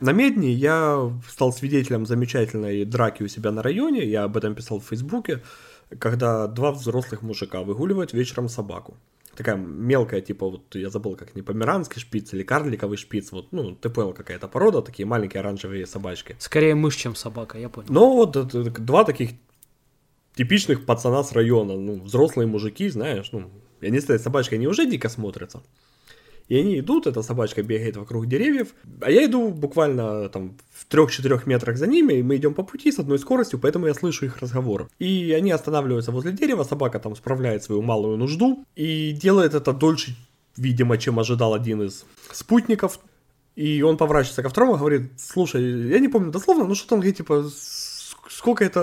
На Медне я стал свидетелем замечательной драки у себя на районе, я об этом писал в Фейсбуке, когда два взрослых мужика выгуливают вечером собаку. Такая мелкая, типа, вот я забыл, как не померанский шпиц или карликовый шпиц, вот, ну, ты понял, какая-то порода, такие маленькие оранжевые собачки. Скорее мышь, чем собака, я понял. Но вот это, два таких типичных пацана с района, ну, взрослые мужики, знаешь, ну, не знаю, собачка, они уже дико смотрятся. И они идут, эта собачка бегает вокруг деревьев, а я иду буквально там в 3-4 метрах за ними, и мы идем по пути с одной скоростью, поэтому я слышу их разговор. И они останавливаются возле дерева, собака там справляет свою малую нужду, и делает это дольше, видимо, чем ожидал один из спутников. И он поворачивается ко второму и говорит, слушай, я не помню дословно, но что-то он говорит, типа, сколько это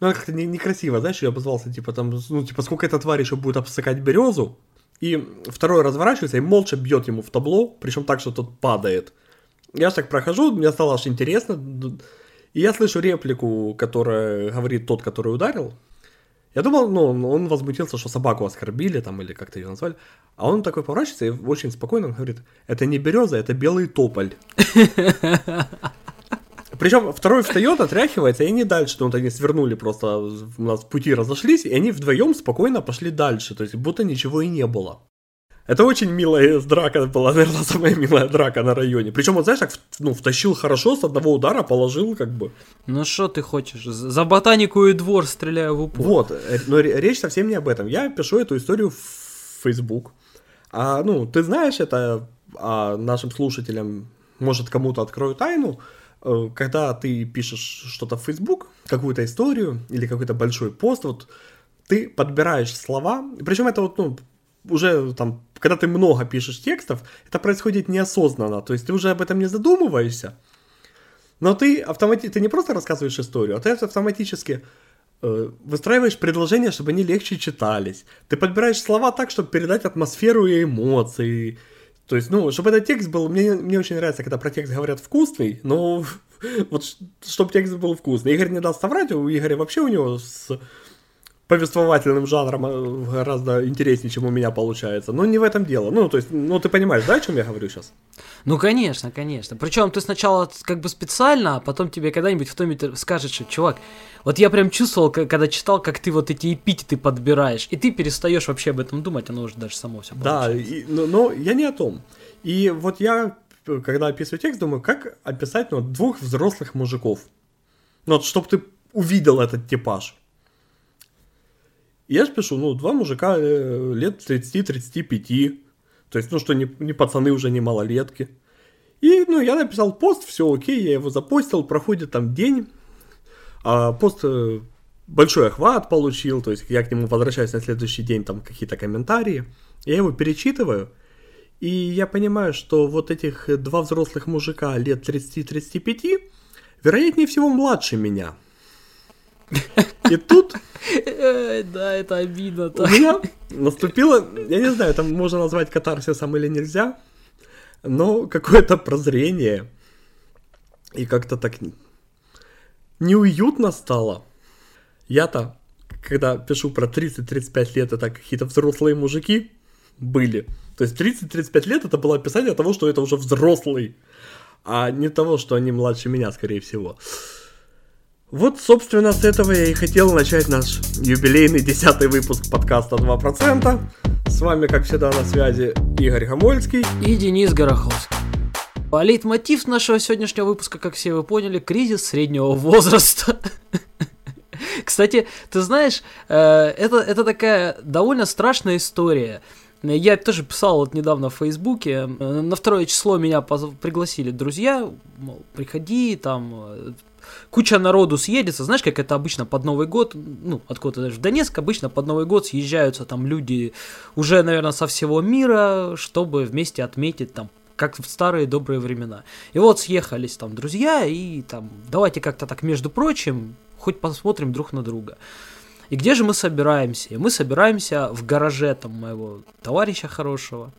ну, как-то не, некрасиво, знаешь, я обозвался, типа, там, ну, типа, сколько эта тварь еще будет обсыкать березу, и второй разворачивается и молча бьет ему в табло, причем так, что тот падает. Я так прохожу, мне стало аж интересно. И я слышу реплику, которая говорит тот, который ударил. Я думал, ну, он возмутился, что собаку оскорбили, там, или как-то ее назвали. А он такой поворачивается и очень спокойно говорит, это не береза, это белый тополь. Причем второй встает, отряхивается, и они дальше, вот они свернули просто, у нас пути разошлись, и они вдвоем спокойно пошли дальше, то есть будто ничего и не было. Это очень милая драка была, наверное, самая милая драка на районе. Причем, вот знаешь, так ну, втащил хорошо, с одного удара положил, как бы. Ну что ты хочешь? За ботанику и двор стреляю в упор. Вот, э, но речь совсем не об этом. Я пишу эту историю в Facebook. А, ну, ты знаешь это, а нашим слушателям, может, кому-то открою тайну, когда ты пишешь что-то в Facebook, какую-то историю или какой-то большой пост, вот ты подбираешь слова, причем это вот, ну, уже там, когда ты много пишешь текстов, это происходит неосознанно, то есть ты уже об этом не задумываешься, но ты, автомати... ты не просто рассказываешь историю, а ты автоматически э, выстраиваешь предложения, чтобы они легче читались. Ты подбираешь слова так, чтобы передать атмосферу и эмоции, то есть, ну, чтобы этот текст был... Мне, мне очень нравится, когда про текст говорят вкусный, но вот чтобы текст был вкусный. Игорь не даст соврать, у Игоря вообще у него с повествовательным жанром э, гораздо интереснее, чем у меня получается. Но не в этом дело. Ну, то есть, ну, ты понимаешь, да, о чем я говорю сейчас? Ну, конечно, конечно. Причем ты сначала как бы специально, а потом тебе когда-нибудь в томе скажет, что, чувак, вот я прям чувствовал, когда читал, как ты вот эти эпитеты подбираешь, и ты перестаешь вообще об этом думать, оно уже даже само все Да, и, но, но я не о том. И вот я, когда описываю текст, думаю, как описать ну, двух взрослых мужиков. Ну, вот, чтобы ты увидел этот типаж. Я же пишу, ну, два мужика э, лет 30-35. То есть, ну, что не, не пацаны уже, не малолетки. И, ну, я написал пост, все окей, я его запостил, проходит там день, а пост э, большой охват получил, то есть я к нему возвращаюсь на следующий день, там какие-то комментарии, я его перечитываю, и я понимаю, что вот этих два взрослых мужика лет 30-35, вероятнее всего младше меня. И тут... Да, это обидно. У меня наступило, я не знаю, там можно назвать катарсисом или нельзя, но какое-то прозрение. И как-то так неуютно стало. Я-то, когда пишу про 30-35 лет, это какие-то взрослые мужики были. То есть 30-35 лет это было описание того, что это уже взрослый, а не того, что они младше меня, скорее всего. Вот, собственно, с этого я и хотел начать наш юбилейный десятый выпуск подкаста 2%. С вами, как всегда, на связи Игорь Гомольский и Денис Гороховский. А лейтмотив нашего сегодняшнего выпуска, как все вы поняли, кризис среднего возраста. Кстати, ты знаешь, э, это, это такая довольно страшная история. Я тоже писал вот недавно в Фейсбуке. На второе число меня пригласили друзья, мол, приходи, там э, куча народу съедется, знаешь, как это обычно под Новый год, ну, откуда даже в Донецк обычно под Новый год съезжаются там люди уже, наверное, со всего мира, чтобы вместе отметить там как в старые добрые времена. И вот съехались там друзья, и там давайте как-то так, между прочим, хоть посмотрим друг на друга. И где же мы собираемся? И мы собираемся в гараже там моего товарища хорошего.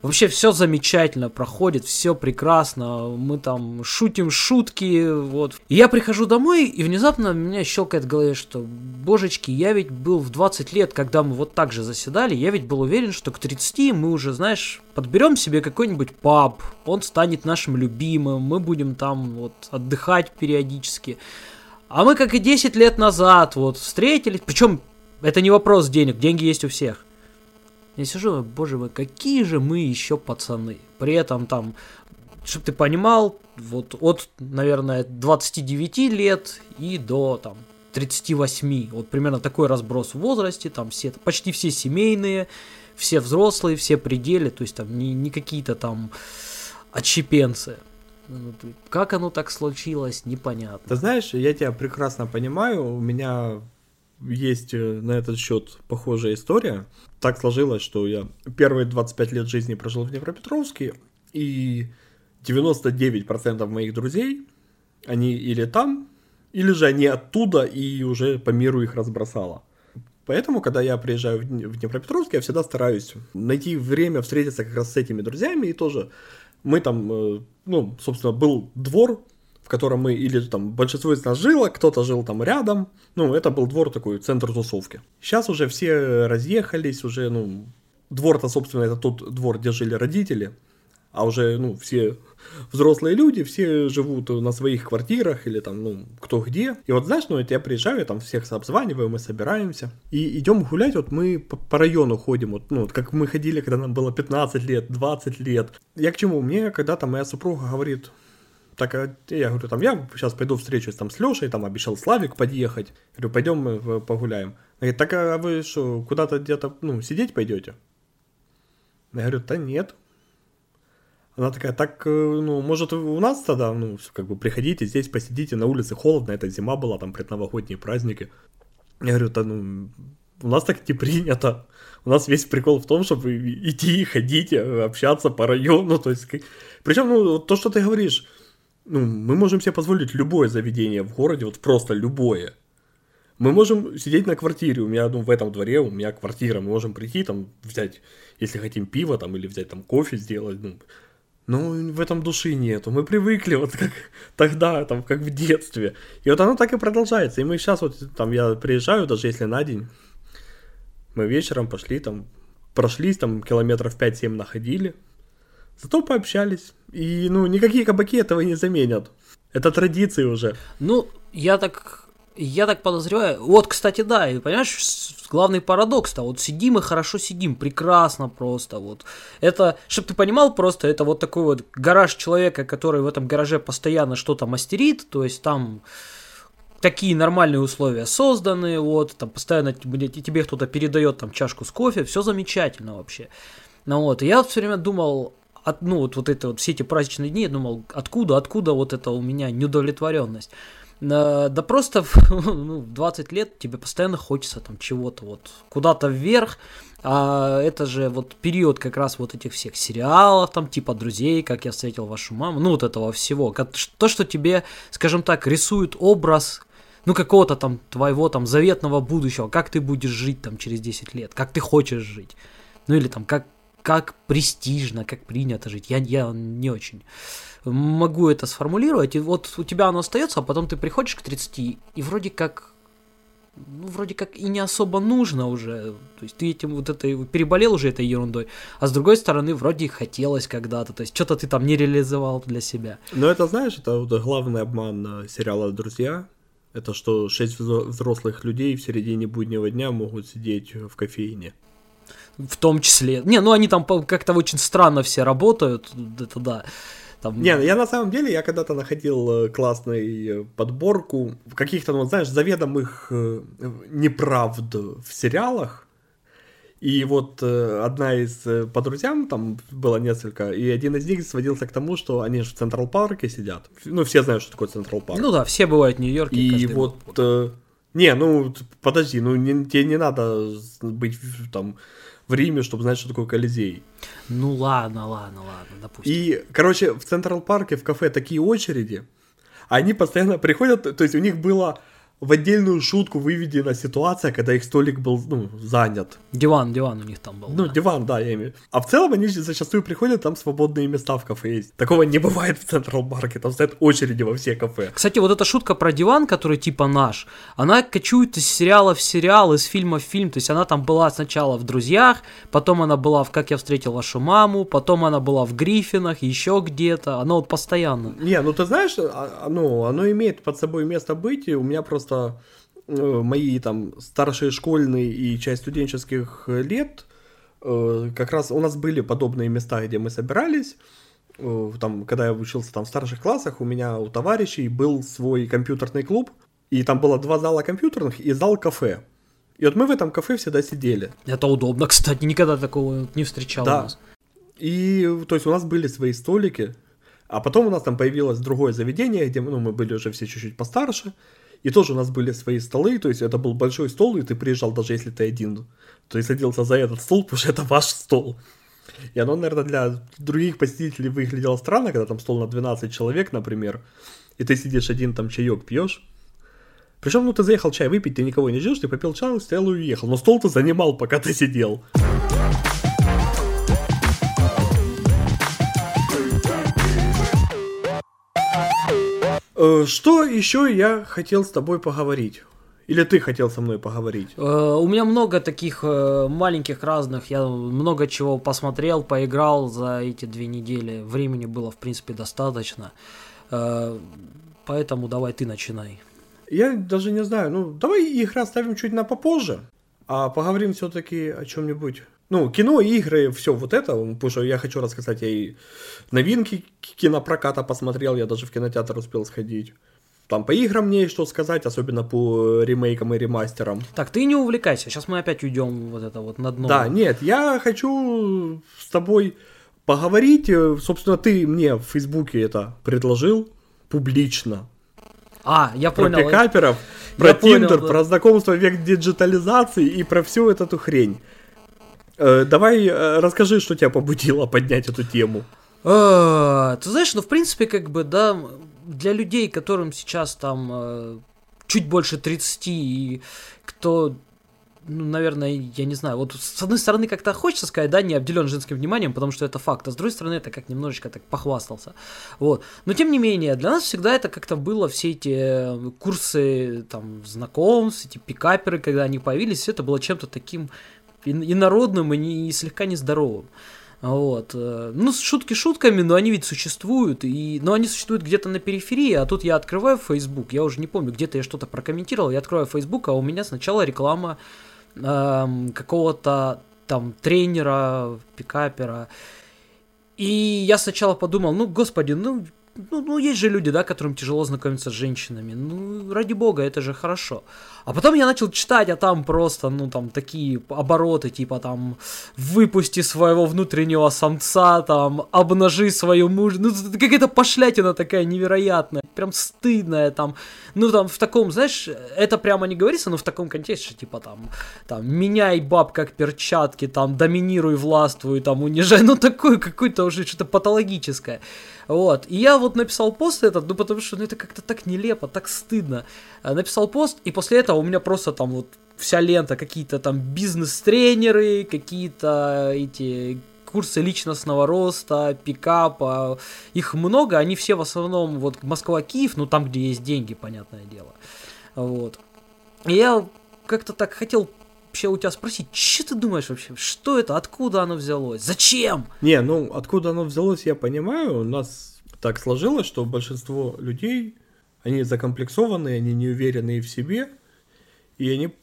Вообще все замечательно проходит, все прекрасно, мы там шутим шутки, вот. И я прихожу домой, и внезапно меня щелкает в голове, что, божечки, я ведь был в 20 лет, когда мы вот так же заседали, я ведь был уверен, что к 30 мы уже, знаешь, подберем себе какой-нибудь паб, он станет нашим любимым, мы будем там вот отдыхать периодически. А мы, как и 10 лет назад, вот, встретились, причем это не вопрос денег, деньги есть у всех. Я сижу, боже мой, какие же мы еще пацаны. При этом там, чтобы ты понимал, вот от, наверное, 29 лет и до там 38. Вот примерно такой разброс в возрасте, там все, почти все семейные, все взрослые, все пределы, то есть там не, не какие-то там отщепенцы. Как оно так случилось, непонятно. Ты знаешь, я тебя прекрасно понимаю, у меня есть э, на этот счет похожая история. Так сложилось, что я первые 25 лет жизни прожил в Днепропетровске, и 99% моих друзей, они или там, или же они оттуда, и уже по миру их разбросало. Поэтому, когда я приезжаю в Днепропетровск, я всегда стараюсь найти время встретиться как раз с этими друзьями, и тоже мы там, э, ну, собственно, был двор в котором мы, или там большинство из нас жило, кто-то жил там рядом, ну, это был двор такой, центр тусовки. Сейчас уже все разъехались, уже, ну, двор-то, собственно, это тот двор, где жили родители, а уже, ну, все взрослые люди, все живут на своих квартирах или там, ну, кто где. И вот, знаешь, ну, вот я приезжаю, там всех обзваниваю, мы собираемся. И идем гулять, вот мы по, по району ходим, вот, ну, вот как мы ходили, когда нам было 15 лет, 20 лет. Я к чему? Мне когда-то моя супруга говорит, так а я говорю, там, я сейчас пойду встречусь там с Лешей, там обещал Славик подъехать. Я говорю, пойдем мы погуляем. Она говорит, так а вы что, куда-то где-то, ну, сидеть пойдете? Я говорю, да нет. Она такая, так, э, ну, может, у нас тогда, ну, как бы приходите здесь, посидите, на улице холодно, это зима была, там предновогодние праздники. Я говорю, да, ну, у нас так не принято. У нас весь прикол в том, чтобы идти, ходить, общаться по району, то есть, причем, ну, то, что ты говоришь, ну, мы можем себе позволить любое заведение в городе, вот просто любое. Мы можем сидеть на квартире, у меня, ну, в этом дворе у меня квартира, мы можем прийти там, взять, если хотим пиво там, или взять там кофе сделать, ну, но в этом души нету, мы привыкли вот как тогда, там, как в детстве. И вот оно так и продолжается, и мы сейчас вот, там, я приезжаю, даже если на день, мы вечером пошли там, прошлись там километров 5-7 находили, Зато пообщались. И, ну, никакие кабаки этого не заменят. Это традиции уже. Ну, я так я так подозреваю. Вот, кстати, да, и понимаешь, главный парадокс-то, вот сидим и хорошо сидим, прекрасно просто, вот. Это, чтобы ты понимал, просто это вот такой вот гараж человека, который в этом гараже постоянно что-то мастерит, то есть там такие нормальные условия созданы, вот, там постоянно тебе, кто-то передает там чашку с кофе, все замечательно вообще. Ну вот, я все время думал, от, ну, вот, вот это вот все эти праздничные дни, я думал, откуда, откуда вот это у меня неудовлетворенность. Да, да просто ну, в 20 лет тебе постоянно хочется там чего-то вот куда-то вверх, а это же вот период как раз вот этих всех сериалов, там типа друзей, как я встретил вашу маму, ну вот этого всего. То, что тебе, скажем так, рисует образ ну, какого-то там твоего там заветного будущего, как ты будешь жить там через 10 лет, как ты хочешь жить. Ну, или там, как, как престижно, как принято жить. Я, я не очень могу это сформулировать. И вот у тебя оно остается, а потом ты приходишь к 30, и вроде как ну, вроде как и не особо нужно уже. То есть ты этим вот это переболел уже этой ерундой. А с другой стороны, вроде и хотелось когда-то. То есть что-то ты там не реализовал для себя. Но это, знаешь, это вот главный обман сериала «Друзья». Это что шесть взрослых людей в середине буднего дня могут сидеть в кофейне в том числе. Не, ну они там как-то очень странно все работают, это да. Там... Не, я на самом деле, я когда-то находил э, классную подборку каких-то, ну, знаешь, заведомых э, неправд в сериалах. И вот э, одна из по друзьям, там было несколько, и один из них сводился к тому, что они же в Централ Парке сидят. Ну, все знают, что такое Централ Парк. Ну да, все бывают в Нью-Йорке. И вот... Э, не, ну, подожди, ну, не, тебе не надо быть там в Риме, чтобы знать, что такое Колизей. Ну ладно, ладно, ладно, допустим. И, короче, в Централ Парке в кафе такие очереди, они постоянно приходят, то есть у них было в отдельную шутку выведена ситуация, когда их столик был ну, занят. Диван, диван у них там был. Ну, да. диван, да, я имею. А в целом они же зачастую приходят, там свободные места в кафе есть. Такого не бывает в Централ Марке, там стоят очереди во все кафе. Кстати, вот эта шутка про диван, который типа наш, она кочует из сериала в сериал, из фильма в фильм. То есть она там была сначала в «Друзьях», потом она была в «Как я встретил вашу маму», потом она была в «Гриффинах», еще где-то. Она вот постоянно. Не, ну ты знаешь, а- а, ну, оно имеет под собой место быть, и у меня просто э, мои там старшие школьные и часть студенческих лет, э, как раз у нас были подобные места, где мы собирались, Э, там, когда я учился там в старших классах, у меня у товарищей был свой компьютерный клуб, и там было два зала компьютерных и зал кафе. И вот мы в этом кафе всегда сидели. Это удобно, кстати, никогда такого не встречал Да. у нас. И, то есть, у нас были свои столики, а потом у нас там появилось другое заведение, где ну, мы были уже все чуть-чуть постарше, и тоже у нас были свои столы, то есть это был большой стол, и ты приезжал даже если ты один, то есть садился за этот стол, потому что это ваш стол. И оно, наверное, для других посетителей выглядело странно, когда там стол на 12 человек, например, и ты сидишь один, там чаек пьешь. Причем, ну, ты заехал чай выпить, ты никого не ждешь, ты попил чай, стоял и уехал. Но стол ты занимал, пока ты сидел. Что еще я хотел с тобой поговорить? Или ты хотел со мной поговорить? Э, У меня много таких э, маленьких разных, я много чего посмотрел, поиграл за эти две недели. Времени было, в принципе, достаточно. Э, Поэтому давай ты начинай. Я даже не знаю, ну давай их оставим чуть на попозже, а поговорим все-таки о чем-нибудь. Ну, кино, игры, все вот это, потому что я хочу рассказать, я и новинки кинопроката посмотрел, я даже в кинотеатр успел сходить. Там по играм мне есть что сказать, особенно по ремейкам и ремастерам. Так, ты не увлекайся, сейчас мы опять уйдем вот это вот на дно. Да, нет, я хочу с тобой поговорить. э, Собственно, ты мне в Фейсбуке это предложил публично. А, я Про понял. пикаперов, Я про Тиндер, про знакомство век диджитализации и про всю эту хрень. Э, давай э, расскажи, что тебя побудило поднять эту тему. Э, Ты знаешь, ну, в принципе, как бы, да, для людей, которым сейчас там э, чуть больше 30, и кто, ну, наверное, я не знаю, вот с одной стороны как-то хочется сказать, да, не обделен женским вниманием, потому что это факт, а с другой стороны это как немножечко так похвастался, вот. Но, тем не менее, для нас всегда это как-то было, все эти курсы, там, знакомств, эти пикаперы, когда они появились, это было чем-то таким инородным и, не, и слегка нездоровым. Вот. э, Ну, шутки шутками, но они ведь существуют. И... Но они существуют где-то на периферии, а тут я открываю Facebook, я уже не помню, где-то я что-то прокомментировал, я открываю Facebook, а у меня сначала реклама эм, какого-то там тренера, пикапера. И я сначала подумал, ну, господи, ну, ну, ну, есть же люди, да, которым тяжело знакомиться с женщинами. Ну, ради бога, это же хорошо. А потом я начал читать, а там просто, ну, там, такие обороты, типа, там, выпусти своего внутреннего самца, там, обнажи свою муж. Ну, какая-то пошлятина такая невероятная, прям стыдная, там, ну, там, в таком, знаешь, это прямо не говорится, но в таком контексте, типа, там, там, меняй баб как перчатки, там, доминируй, властвуй, там, унижай, ну, такое какое-то уже что-то патологическое. Вот, и я вот написал пост этот, ну, потому что, ну, это как-то так нелепо, так стыдно. Э, Написал пост, и после этого у меня просто там вот вся лента, какие-то там бизнес-тренеры, какие-то эти курсы личностного роста, пикапа, их много, они все в основном вот Москва-Киев, ну там, где есть деньги, понятное дело. Вот. И я как-то так хотел вообще у тебя спросить, что ты думаешь вообще, что это, откуда оно взялось, зачем? Не, ну откуда оно взялось, я понимаю. У нас так сложилось, что большинство людей, они закомплексованные, они не уверенные в себе, и они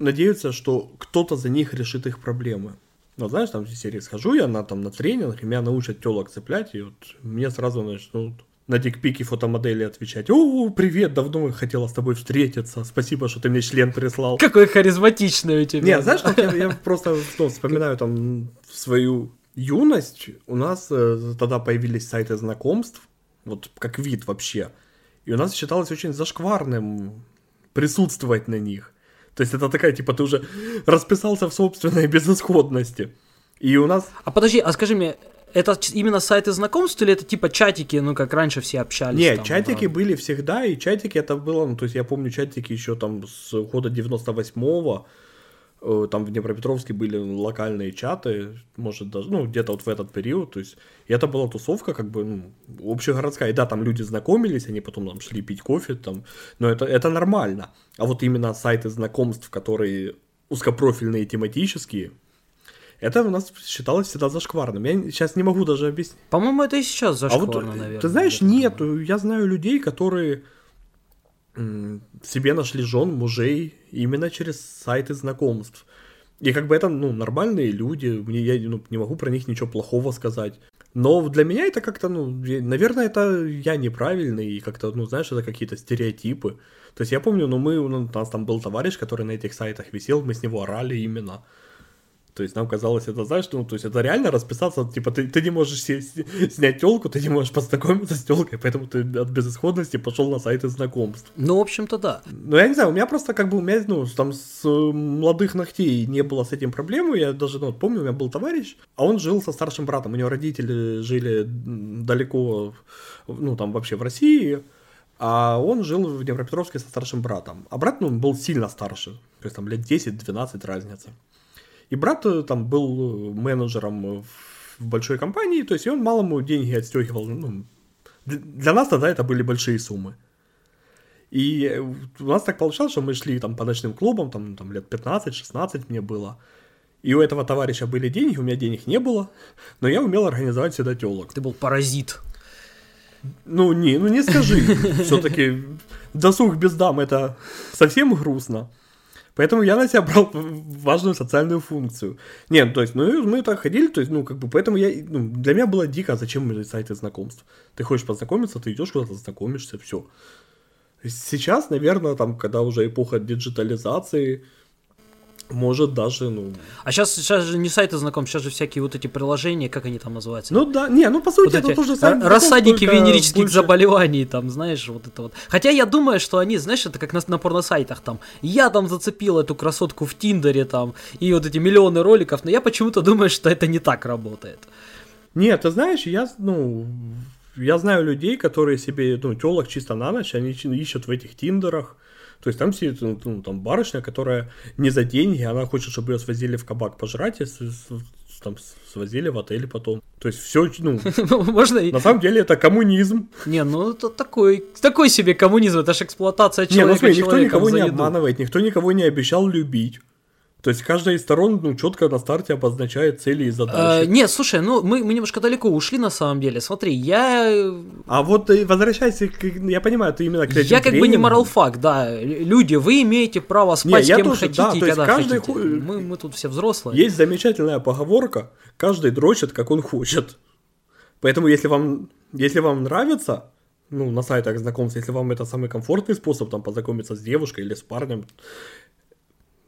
надеются, что кто-то за них решит их проблемы. Ну, знаешь, там в серии схожу я на, там, на тренинг, и меня научат телок цеплять, и вот мне сразу начнут на дикпики фотомодели отвечать. О, привет, давно хотела с тобой встретиться, спасибо, что ты мне член прислал. Какой харизматичный у тебя. Не, знаешь, я, я просто ну, вспоминаю там свою юность. У нас э, тогда появились сайты знакомств, вот как вид вообще. И у нас считалось очень зашкварным присутствовать на них. То есть это такая, типа, ты уже расписался в собственной безысходности. И у нас... А подожди, а скажи мне, это именно сайты знакомств или это типа чатики, ну как раньше все общались? Не, там, чатики да? были всегда, и чатики это было, ну, то есть я помню чатики еще там с года 98-го, э, там в Днепропетровске были локальные чаты, может даже, ну, где-то вот в этот период, то есть, и это была тусовка, как бы, ну, общегородская, и да, там люди знакомились, они потом там шли пить кофе, там, но это, это нормально, а вот именно сайты знакомств, которые узкопрофильные, тематические, это у нас считалось всегда зашкварным. Я сейчас не могу даже объяснить. По-моему, это и сейчас А зашкварно, вот, э, наверное. ты знаешь, нет, я знаю людей, которые себе нашли жен, мужей именно через сайты знакомств. И как бы это, ну, нормальные люди, мне, я ну, не могу про них ничего плохого сказать. Но для меня это как-то, ну, наверное, это я неправильный, и как-то, ну, знаешь, это какие-то стереотипы. То есть я помню, ну, мы, у нас там был товарищ, который на этих сайтах висел, мы с него орали именно. То есть нам казалось, это знаешь, ну, то есть это реально расписаться, типа, ты, ты не можешь се- с- снять телку, ты не можешь познакомиться с телкой, поэтому ты от безысходности пошел на сайты знакомств. Ну, в общем-то, да. Ну, я не знаю, у меня просто как бы, у меня, ну, там с э, молодых ногтей не было с этим проблемы, я даже, ну, помню, у меня был товарищ, а он жил со старшим братом, у него родители жили далеко, ну, там вообще в России, а он жил в Днепропетровске со старшим братом. А брат, ну, был сильно старше, то есть там лет 10-12 разница. И брат э, там был э, менеджером э, в- большой компании, то есть и он малому деньги отстегивал. Ну, для- нас тогда это были большие суммы. И у нас так получалось, что мы шли там по ночным клубам, там, там лет 15-16 мне было. И у этого товарища были деньги, у меня денег не было, но я умел организовать всегда телок. Ты был паразит. Ну, не, ну не скажи. Все-таки досуг без дам это совсем грустно. Поэтому я на себя брал важную социальную функцию. Нет, то есть, ну мы так ходили, то есть, ну, как бы, поэтому я, ну, для меня было дико, а зачем сайты знакомств? Ты хочешь познакомиться, ты идешь куда-то, знакомишься, все. Сейчас, наверное, там, когда уже эпоха диджитализации, может даже, ну... А сейчас, сейчас же не сайты знакомств, сейчас же всякие вот эти приложения, как они там называются? Ну да, не, ну по сути Вот это тоже сайт рассадники венерических больше- заболеваний, там, знаешь, вот это вот. Хотя я думаю, что они, знаешь, это как на, на порносайтах там. Я там зацепил эту красотку в Тиндере там, и вот эти миллионы роликов, но я почему-то думаю, что это не так работает. Нет, ты знаешь, я, ну, я знаю людей, которые себе, ну, телок чисто на ночь, они ищут в этих тиндерах. То есть там сидит, ну, ну, там барышня, которая не за деньги, она хочет, чтобы ее свозили в кабак пожрать, и с- с- там свозили в отель потом. То есть все, ну, Можно и... на самом деле это коммунизм. Не, ну это такой, такой себе коммунизм, это же эксплуатация Не, человека ну смотри, никто никого не обманывает, никто никого не обещал любить. То есть каждая из сторон, ну, четко на старте обозначает цели и Э, задачи. не, слушай, ну мы, мы немножко далеко ушли на самом деле. Смотри, я э, А вот э, возвращайся, к- я понимаю, ты именно к этим Я как бы не моралфак, да. Люди, вы имеете право спать я с кем тоже, хотите да, и когда каждый хотите. ху- Мы, мы тут все взрослые. Есть замечательная поговорка, каждый дрочит, как он хочет. Поэтому, если вам, если вам нравится, ну, на сайтах знакомств, если вам это самый комфортный способ там познакомиться с девушкой или с парнем,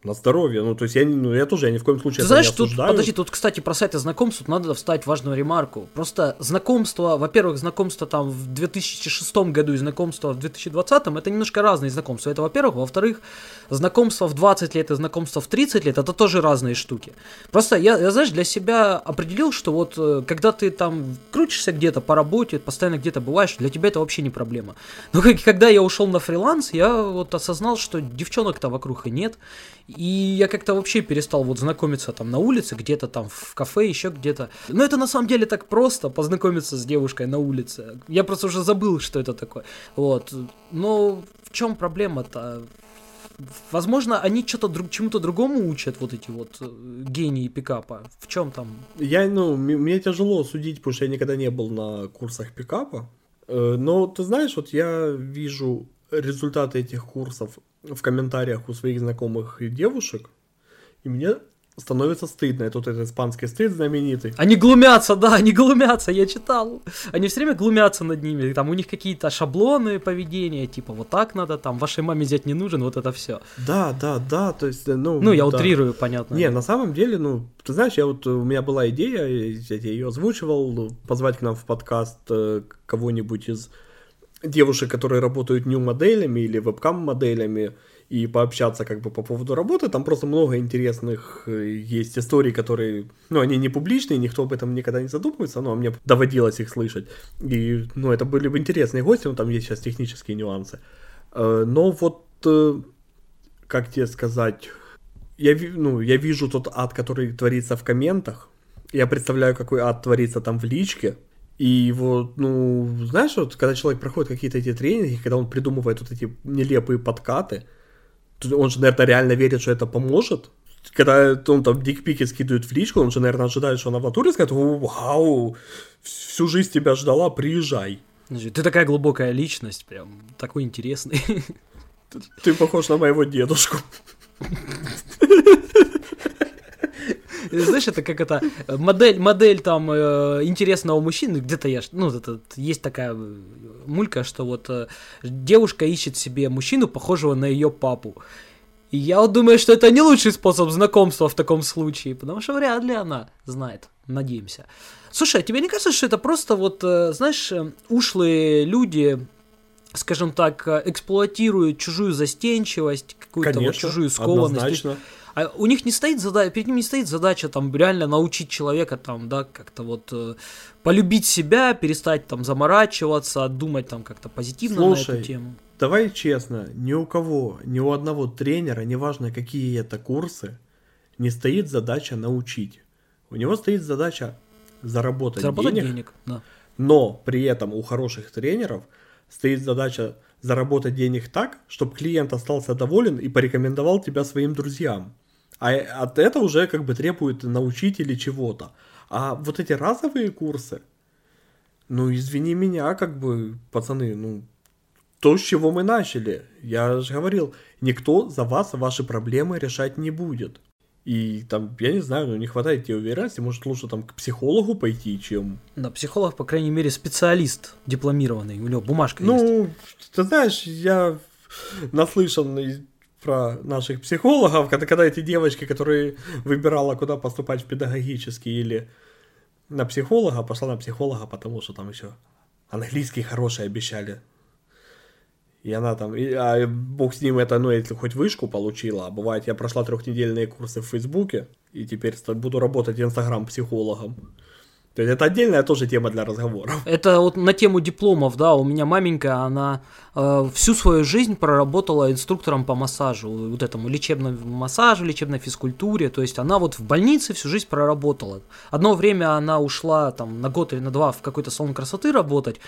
на здоровье. Ну, то есть я, ну, я тоже, я ни в коем случае Ты знаешь, не тут, осуждаю. подожди, тут, кстати, про сайты знакомств тут надо вставить важную ремарку. Просто знакомство, во-первых, знакомство там в 2006 году и знакомство в 2020, это немножко разные знакомства. Это, во-первых. Во-вторых, знакомство в 20 лет и знакомство в 30 лет, это тоже разные штуки. Просто я, я, знаешь, для себя определил, что вот э, когда ты там крутишься где-то по работе, постоянно где-то бываешь, для тебя это вообще не проблема. Но как- когда я ушел на фриланс, я вот осознал, что девчонок-то вокруг и нет. И я как-то вообще перестал вот знакомиться там на улице, где-то там в кафе, еще где-то. Но это на самом деле так просто, познакомиться с девушкой на улице. Я просто уже забыл, что это такое. Вот. Но в чем проблема-то? Возможно, они что-то друг, чему-то другому учат, вот эти вот э, гении пикапа. В чем там? Я, ну, мне тяжело судить, потому что я никогда не был на курсах пикапа. Э, Но ты знаешь, вот я вижу результаты этих курсов в комментариях у своих знакомых девушек, и мне становится стыдно. Это вот этот испанский стыд знаменитый. Они глумятся, да, они глумятся, я читал. Они все время глумятся над ними. Там у них какие-то шаблоны поведения, типа вот так надо, там вашей маме взять не нужен, вот это все. Да, да, да, то есть, э, ну... Ну, я да. утрирую, понятно. Не, на самом деле, ну, ты знаешь, я вот, э, у меня была идея, я ее озвучивал, ну, позвать к нам в подкаст э, кого-нибудь из девушек, которые работают нью-моделями или вебкам-моделями, и пообщаться как бы по поводу работы. Там просто много интересных э, есть историй, которые, ну, они не публичные, никто об этом никогда не задумывается, но мне доводилось их слышать. И, ну, это были бы интересные гости, но там есть сейчас технические нюансы. Э, но вот, э, как тебе сказать, я, ну, я вижу тот ад, который творится в комментах, я представляю, какой ад творится там в личке, и вот, ну, знаешь, вот когда человек проходит какие-то эти тренинги, когда он придумывает вот эти нелепые подкаты, он же, наверное, реально верит, что это поможет. Когда он там дикпики скидывает в личку, он же, наверное, ожидает, что она в натуре скажет, вау, всю жизнь тебя ждала, приезжай. Ты такая глубокая личность, прям такой интересный. Ты, ты похож на моего дедушку. Знаешь, это как это модель, модель там э, интересного мужчины, где-то я, ну, это, есть такая мулька, что вот э, девушка ищет себе мужчину, похожего на ее папу. И я вот думаю, что это не лучший способ знакомства в таком случае, потому что вряд ли она знает, надеемся. Слушай, а тебе не кажется, что это просто вот, э, знаешь, э, ушлые люди, скажем так, э, эксплуатируют чужую застенчивость, какую-то вот чужую скованность? Однозначно. А у них не стоит задача, перед ним не стоит задача там реально научить человека там, да, как-то вот э, полюбить себя, перестать там заморачиваться, думать там как-то позитивно Слушай, на эту тему. Давай честно, ни у кого, ни у одного тренера, неважно какие это курсы, не стоит задача научить. У него стоит задача заработать, заработать денег, денег да. но при этом у хороших тренеров стоит задача заработать денег так, чтобы клиент остался доволен и порекомендовал тебя своим друзьям. А от этого уже как бы требует научить или чего-то. А вот эти разовые курсы, ну извини меня, как бы, пацаны, ну то, с чего мы начали. Я же говорил, никто за вас ваши проблемы решать не будет. И там, я не знаю, ну не хватает тебе уверенности, может лучше там к психологу пойти, чем... Да, психолог, по крайней мере, специалист дипломированный, у него бумажка ну, есть. Ну, ты знаешь, я наслышан про наших психологов, когда, когда эти девочки, которые выбирала, куда поступать в педагогический или на психолога, пошла на психолога, потому что там еще английский хороший обещали. И она там, и, а бог с ним это, ну, если хоть вышку получила, а бывает, я прошла трехнедельные курсы в Фейсбуке, и теперь буду работать инстаграм-психологом. То есть это отдельная тоже тема для разговоров. Это вот на тему дипломов, да, у меня маменька, она э, всю свою жизнь проработала инструктором по массажу, вот этому лечебному массажу, лечебной физкультуре, то есть она вот в больнице всю жизнь проработала. Одно время она ушла там на год или на два в какой-то салон красоты работать,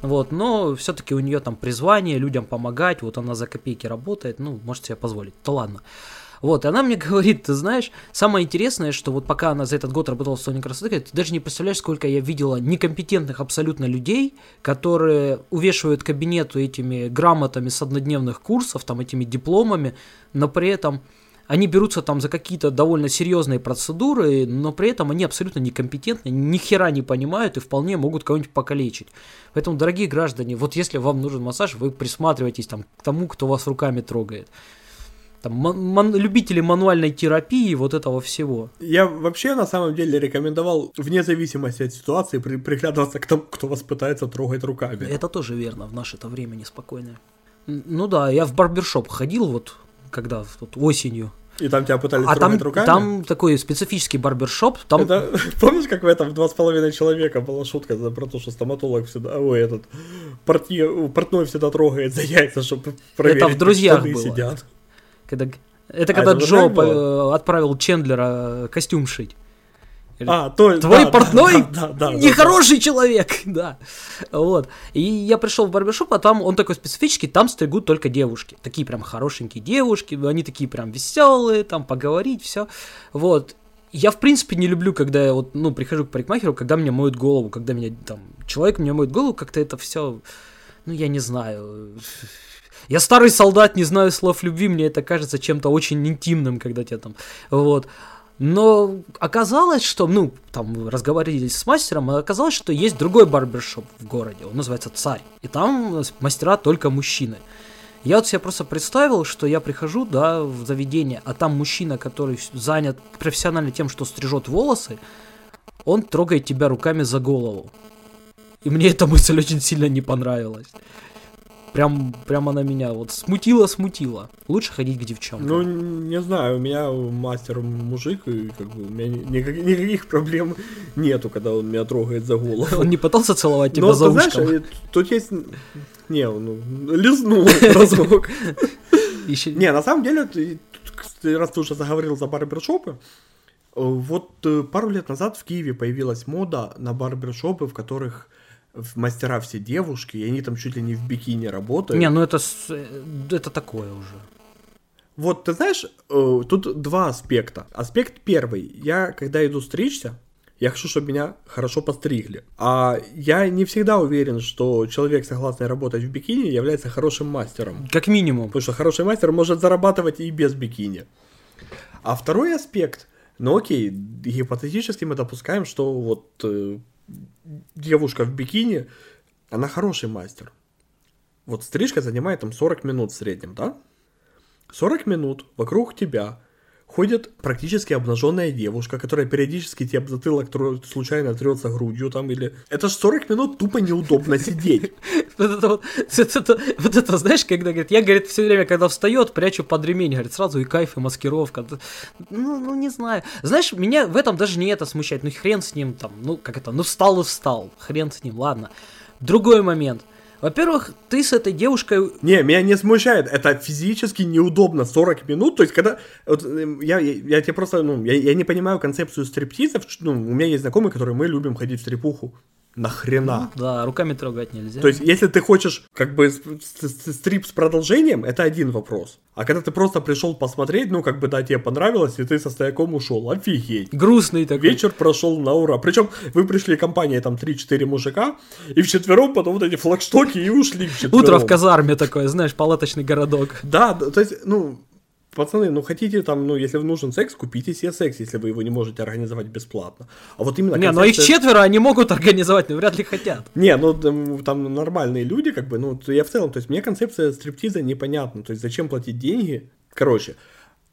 вот, но все-таки у нее там призвание людям помогать, вот она за копейки работает, ну, может себе позволить, то ладно. Вот, и она мне говорит, ты знаешь, самое интересное, что вот пока она за этот год работала в салоне красоты, ты даже не представляешь, сколько я видела некомпетентных абсолютно людей, которые увешивают кабинету этими грамотами с однодневных курсов, там этими дипломами, но при этом они берутся там за какие-то довольно серьезные процедуры, но при этом они абсолютно некомпетентны, ни хера не понимают и вполне могут кого-нибудь покалечить. Поэтому, дорогие граждане, вот если вам нужен массаж, вы присматривайтесь там к тому, кто вас руками трогает там, ман- любители мануальной терапии, вот этого всего. Я вообще на самом деле рекомендовал, вне зависимости от ситуации, при- приглядываться к тому, кто вас пытается трогать руками. Это тоже верно, в наше-то время неспокойное. Ну да, я в барбершоп ходил вот, когда вот осенью. И там тебя пытались а трогать там, руками? там такой специфический барбершоп. Там... Это, помнишь, как в этом два с половиной человека была шутка про то, что стоматолог всегда, ой, этот, портной, портной всегда трогает за яйца, чтобы проверить, Это в друзьях было. сидят. Когда... Это а когда это Джо по... отправил Чендлера костюм шить. А, то, Твой да, портной да, да, да, нехороший да, человек, да. Вот. И я пришел в барбершоп, а там он такой специфический, там стригут только девушки. Такие прям хорошенькие девушки, они такие прям веселые, там поговорить, все. Вот. Я, в принципе, не люблю, когда я вот, ну, прихожу к парикмахеру, когда мне моют голову, когда меня там человек мне моет голову, как-то это все, ну, я не знаю. Я старый солдат, не знаю слов любви, мне это кажется чем-то очень интимным, когда тебя там, вот. Но оказалось, что, ну, там разговаривали с мастером, и оказалось, что есть другой барбершоп в городе, он называется «Царь», и там мастера только мужчины. Я вот себе просто представил, что я прихожу, да, в заведение, а там мужчина, который занят профессионально тем, что стрижет волосы, он трогает тебя руками за голову. И мне эта мысль очень сильно не понравилась. Прям, прям она меня вот смутила-смутила. Лучше ходить к девчонкам. Ну, не знаю, у меня мастер мужик, и как бы у меня никак, никаких проблем нету, когда он меня трогает за голову. Он не пытался целовать тебя Но, за ты ушком? знаешь, тут есть... Не, ну, лизнул разок. Не, на самом деле, раз ты уже заговорил за барбершопы, вот э, пару лет назад в Киеве появилась мода на барбершопы, в которых мастера все девушки, и они там чуть ли не в бикини работают. Не, ну это, э, это такое уже. Вот, ты знаешь, э, тут два аспекта. Аспект первый. Я, когда иду стричься, я хочу, чтобы меня хорошо постригли. А я не всегда уверен, что человек, согласный работать в бикини, является хорошим мастером. Как минимум. Потому что хороший мастер может зарабатывать и без бикини. А второй аспект, ну окей, гипотетически мы допускаем, что вот э, девушка в бикини, она хороший мастер. Вот стрижка занимает там 40 минут в среднем, да? 40 минут вокруг тебя ходит практически обнаженная девушка, которая периодически тебе затылок случайно трется грудью там или... Это ж 40 минут тупо неудобно сидеть. Вот это вот, знаешь, когда, говорит, я, говорит, все время, когда встает, прячу под ремень, говорит, сразу и кайф, и маскировка. Ну, ну, не знаю. Знаешь, меня в этом даже не это смущает, ну, хрен с ним там, ну, как это, ну, встал и встал, хрен с ним, ладно. Другой момент – во-первых, ты с этой девушкой... Не, меня не смущает, это физически неудобно. 40 минут, то есть когда... Вот, эм, я, я, я тебе просто, ну, я, я не понимаю концепцию стриптизов, ну, у меня есть знакомые, которые мы любим ходить в стрипуху. Нахрена? Ну, да, руками трогать нельзя. То есть, если ты хочешь как бы стрип с продолжением, это один вопрос. А когда ты просто пришел посмотреть, ну, как бы, да, тебе понравилось, и ты со стояком ушел, офигеть. Грустный такой. Вечер прошел на ура. Причем вы пришли компания, там, 3-4 мужика, и в четвером потом вот эти флагштоки и ушли в Утро в казарме такое, знаешь, палаточный городок. Да, то есть, ну, пацаны, ну хотите там, ну если нужен секс, купите себе секс, если вы его не можете организовать бесплатно. А вот именно Не, концепция... но их четверо, они могут организовать, но вряд ли хотят. Не, ну там, нормальные люди, как бы, ну я в целом, то есть мне концепция стриптиза непонятна, то есть зачем платить деньги, короче.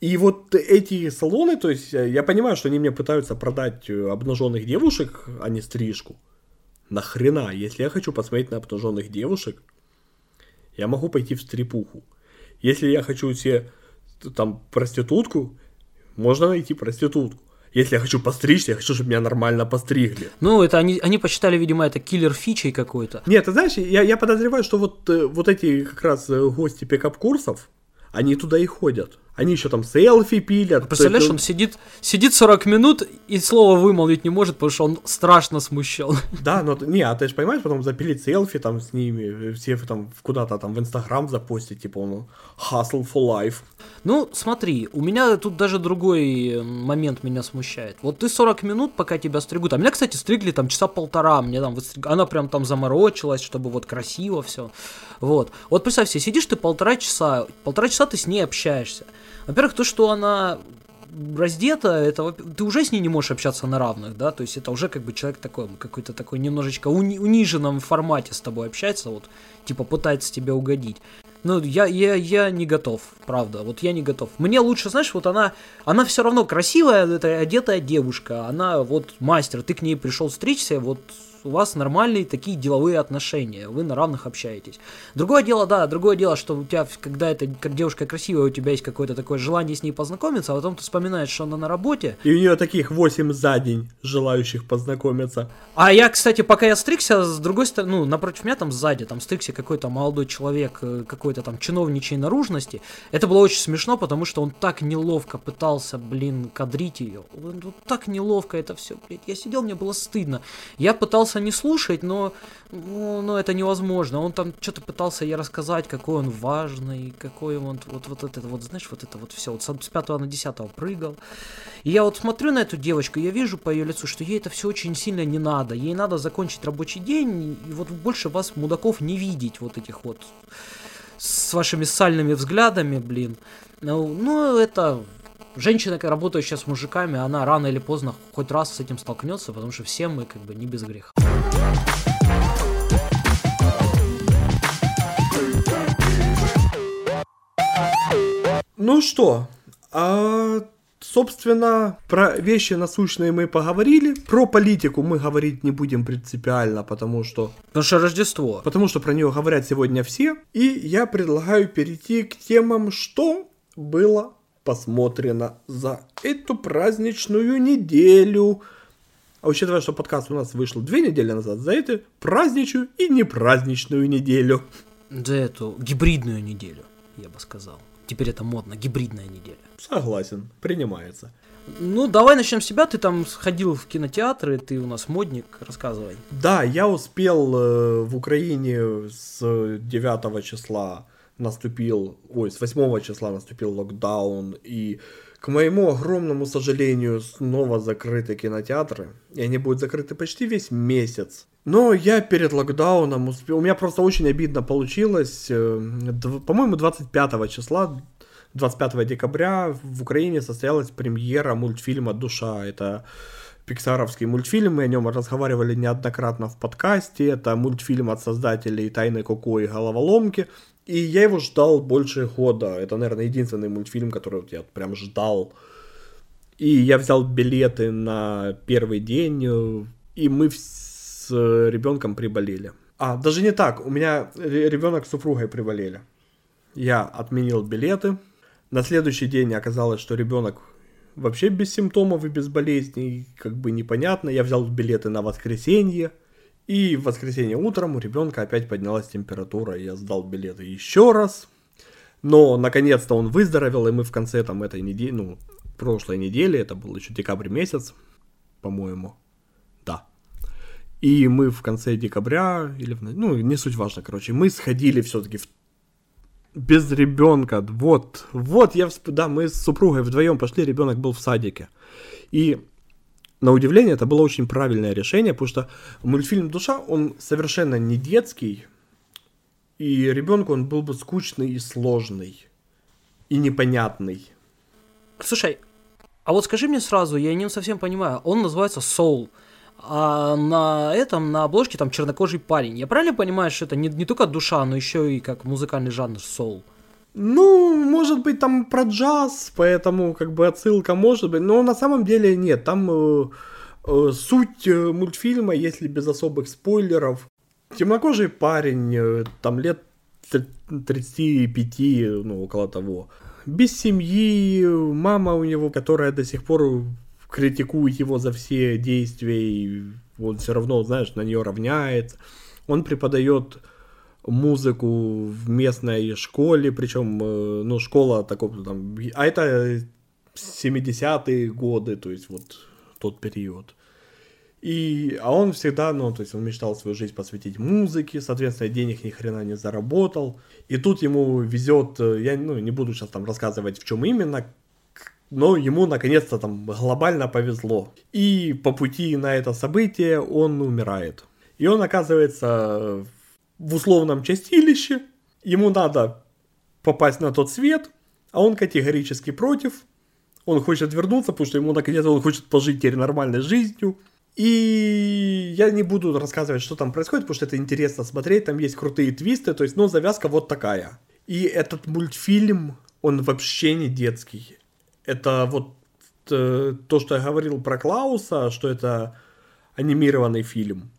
И вот эти салоны, то есть я понимаю, что они мне пытаются продать э, обнаженных девушек, а не стрижку. Нахрена, если я хочу посмотреть на обнаженных девушек, я могу пойти в стрипуху. Если я хочу себе там проститутку, можно найти проститутку. Если я хочу постричься, я хочу, чтобы меня нормально постригли. Ну, это они, они посчитали, видимо, это киллер фичей какой-то. Нет, ты знаешь, я, я подозреваю, что вот, э, вот эти как раз э, гости пикап-курсов, они туда и ходят. Они еще там селфи пилят. Представляешь, он сидит, сидит 40 минут и слова вымолвить не может, потому что он страшно смущен. Да, но не, а ты же понимаешь, потом запилить селфи там с ними, все там куда-то там в Инстаграм запостить, типа, ну, hustle for life. Ну, смотри, у меня тут даже другой момент меня смущает. Вот ты 40 минут, пока тебя стригут, а меня, кстати, стригли там часа полтора, мне там, она прям там заморочилась, чтобы вот красиво все. Вот. Вот представь себе, сидишь ты полтора часа, полтора часа ты с ней общаешься. Во-первых, то, что она раздета, это ты уже с ней не можешь общаться на равных, да, то есть это уже как бы человек такой, какой-то такой немножечко уни- униженном формате с тобой общается, вот, типа пытается тебе угодить. Ну, я, я, я не готов, правда, вот я не готов. Мне лучше, знаешь, вот она, она все равно красивая, это одетая девушка, она вот мастер, ты к ней пришел стричься, вот у вас нормальные такие деловые отношения, вы на равных общаетесь. Другое дело, да, другое дело, что у тебя, когда эта как девушка красивая, у тебя есть какое-то такое желание с ней познакомиться, а потом ты вспоминаешь, что она на работе. И у нее таких 8 за день желающих познакомиться. А я, кстати, пока я стригся, с другой стороны, ну, напротив меня там сзади, там стригся какой-то молодой человек, э, какой-то там чиновничьей наружности. Это было очень смешно, потому что он так неловко пытался, блин, кадрить ее. Он, вот так неловко это все, блядь. Я сидел, мне было стыдно. Я пытался пытался не слушать, но ну, ну, это невозможно. Он там что-то пытался ей рассказать, какой он важный, какой он вот, вот это вот, знаешь, вот это вот все. Вот с 5 на 10 прыгал. И я вот смотрю на эту девочку, я вижу по ее лицу, что ей это все очень сильно не надо. Ей надо закончить рабочий день, и вот больше вас, мудаков, не видеть вот этих вот с вашими сальными взглядами, блин. Ну, ну это женщина, работающая с мужиками, она рано или поздно хоть раз с этим столкнется, потому что все мы как бы не без греха. Ну что, а собственно, про вещи насущные мы поговорили. Про политику мы говорить не будем принципиально, потому что... Потому что Рождество. Потому что про нее говорят сегодня все. И я предлагаю перейти к темам, что было посмотрено за эту праздничную неделю. А учитывая, что подкаст у нас вышел две недели назад, за эту праздничную и непраздничную неделю. За эту гибридную неделю, я бы сказал. Теперь это модно, гибридная неделя. Согласен, принимается. Ну, давай начнем с себя. Ты там сходил в кинотеатры, ты у нас модник, рассказывай. Да, я успел э, в Украине с 9 числа наступил, ой, с 8 числа наступил локдаун, и к моему огромному сожалению, снова закрыты кинотеатры, и они будут закрыты почти весь месяц. Но я перед локдауном успел, у меня просто очень обидно получилось, э, по-моему, 25 числа 25 декабря в Украине состоялась премьера мультфильма «Душа». Это пиксаровский мультфильм, мы о нем разговаривали неоднократно в подкасте. Это мультфильм от создателей «Тайны Коко» и «Головоломки». И я его ждал больше года. Это, наверное, единственный мультфильм, который я прям ждал. И я взял билеты на первый день, и мы с ребенком приболели. А, даже не так, у меня ребенок с супругой приболели. Я отменил билеты, на следующий день оказалось, что ребенок вообще без симптомов и без болезней, как бы непонятно. Я взял билеты на воскресенье, и в воскресенье утром у ребенка опять поднялась температура, я сдал билеты еще раз. Но наконец-то он выздоровел, и мы в конце там этой недели, ну, прошлой недели, это был еще декабрь месяц, по-моему, да. И мы в конце декабря, или, ну, не суть важно, короче, мы сходили все-таки в без ребенка. Вот, вот, я, всп... да, мы с супругой вдвоем пошли, ребенок был в садике. И на удивление, это было очень правильное решение, потому что мультфильм «Душа», он совершенно не детский, и ребенку он был бы скучный и сложный, и непонятный. Слушай, а вот скажи мне сразу, я не совсем понимаю, он называется «Soul», а на этом, на обложке там чернокожий парень. Я правильно понимаю, что это не, не только душа, но еще и как музыкальный жанр соул? Ну, может быть, там про джаз, поэтому как бы отсылка может быть, но на самом деле нет. Там э, э, суть э, мультфильма, если без особых спойлеров, темнокожий парень, э, там лет 35, ну, около того. Без семьи, мама у него, которая до сих пор критикует его за все действия, и он все равно, знаешь, на нее равняется. Он преподает музыку в местной школе, причем, э, ну, школа такого там, а это 70-е годы, то есть вот тот период. И, а он всегда, ну, то есть он мечтал свою жизнь посвятить музыке, соответственно, денег ни хрена не заработал. И тут ему везет, э, я ну, не буду сейчас там рассказывать, в чем именно, но ему наконец-то там глобально повезло. И по пути на это событие он умирает. И он оказывается в условном чистилище, ему надо попасть на тот свет, а он категорически против. Он хочет вернуться, потому что ему наконец-то он хочет пожить теперь нормальной жизнью. И я не буду рассказывать, что там происходит, потому что это интересно смотреть, там есть крутые твисты, то есть, ну, завязка вот такая. И этот мультфильм, он вообще не детский это вот э, то, что я говорил про Клауса, что это анимированный фильм.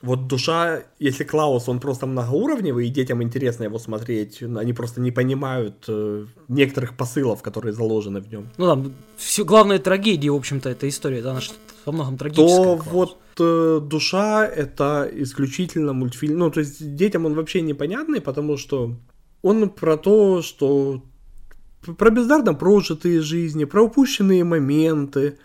Вот душа, если Клаус, он просто многоуровневый, и детям интересно его смотреть, они просто не понимают э, некоторых посылов, которые заложены в нем. Ну там, все, главная трагедия, в общем-то, этой истории, да, она во многом трагическая. То Клаус. вот э, душа это исключительно мультфильм, ну то есть детям он вообще непонятный, потому что он про то, что про бездарно прожитые жизни, про упущенные моменты,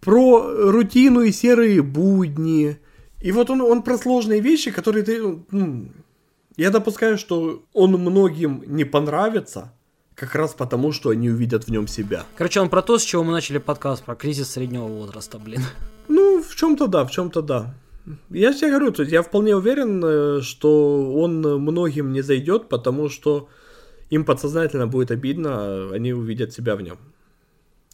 про рутину и серые будни. И вот он, он про сложные вещи, которые ты... Ну, я допускаю, что он многим не понравится, как раз потому, что они увидят в нем себя. Короче, он про то, с чего мы начали подкаст, про кризис среднего возраста, блин. Ну, в чем-то да, в чем-то да. Я тебе говорю, то есть я вполне уверен, э, что он многим не зайдет, потому что им подсознательно будет обидно, они увидят себя в нем.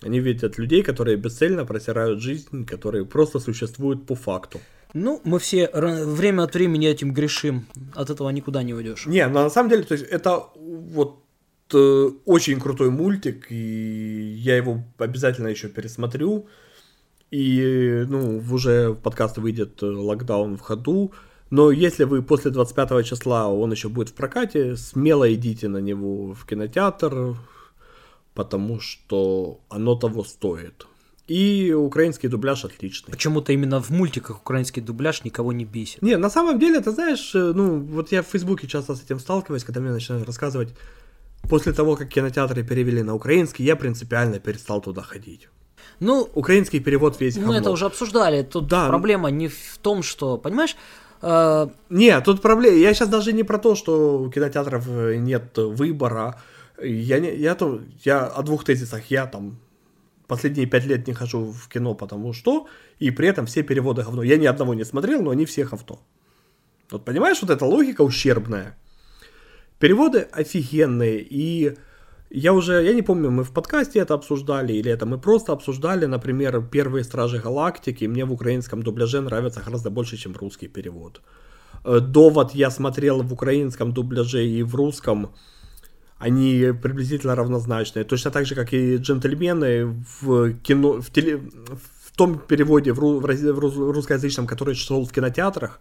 Они видят людей, которые бесцельно просирают жизнь, которые просто существуют по факту. Ну, мы все время от времени этим грешим. От этого никуда не уйдешь. Не, но на самом деле, то есть это вот э, очень крутой мультик, и я его обязательно еще пересмотрю. И, ну, уже в подкаст выйдет э, локдаун в ходу. Но если вы после 25 числа, он еще будет в прокате, смело идите на него в кинотеатр, потому что оно того стоит. И украинский дубляж отличный. Почему-то именно в мультиках украинский дубляж никого не бесит. Не, на самом деле, ты знаешь, э, ну, вот я в Фейсбуке часто с этим сталкиваюсь, когда мне начинают рассказывать, после того, как кинотеатры перевели на украинский, я принципиально перестал туда ходить. Ну, Украинский перевод весь мы говно. это уже обсуждали. Тут Да. проблема не в том, что, понимаешь, э, Не, тут проблема. Я сейчас даже не про то, что у кинотеатров э, нет выбора. Я, не, я, то, я о двух тезисах. Я там последние пять лет не хожу в кино, потому что, и при этом все переводы говно. Я ни одного не смотрел, но они все говно. Вот понимаешь, вот эта логика ущербная. Переводы офигенные, и я уже, я не помню, мы в подкасте это обсуждали, или это мы просто обсуждали, например, первые Стражи Галактики, мне в украинском дубляже нравится гораздо больше, чем русский перевод. Э, Довод я смотрел в украинском дубляже и в русском, они приблизительно равнозначные. Точно так же, как и джентльмены в кино, в, теле, в том переводе в, ру- в в рус- русскоязычном, который шел в кинотеатрах,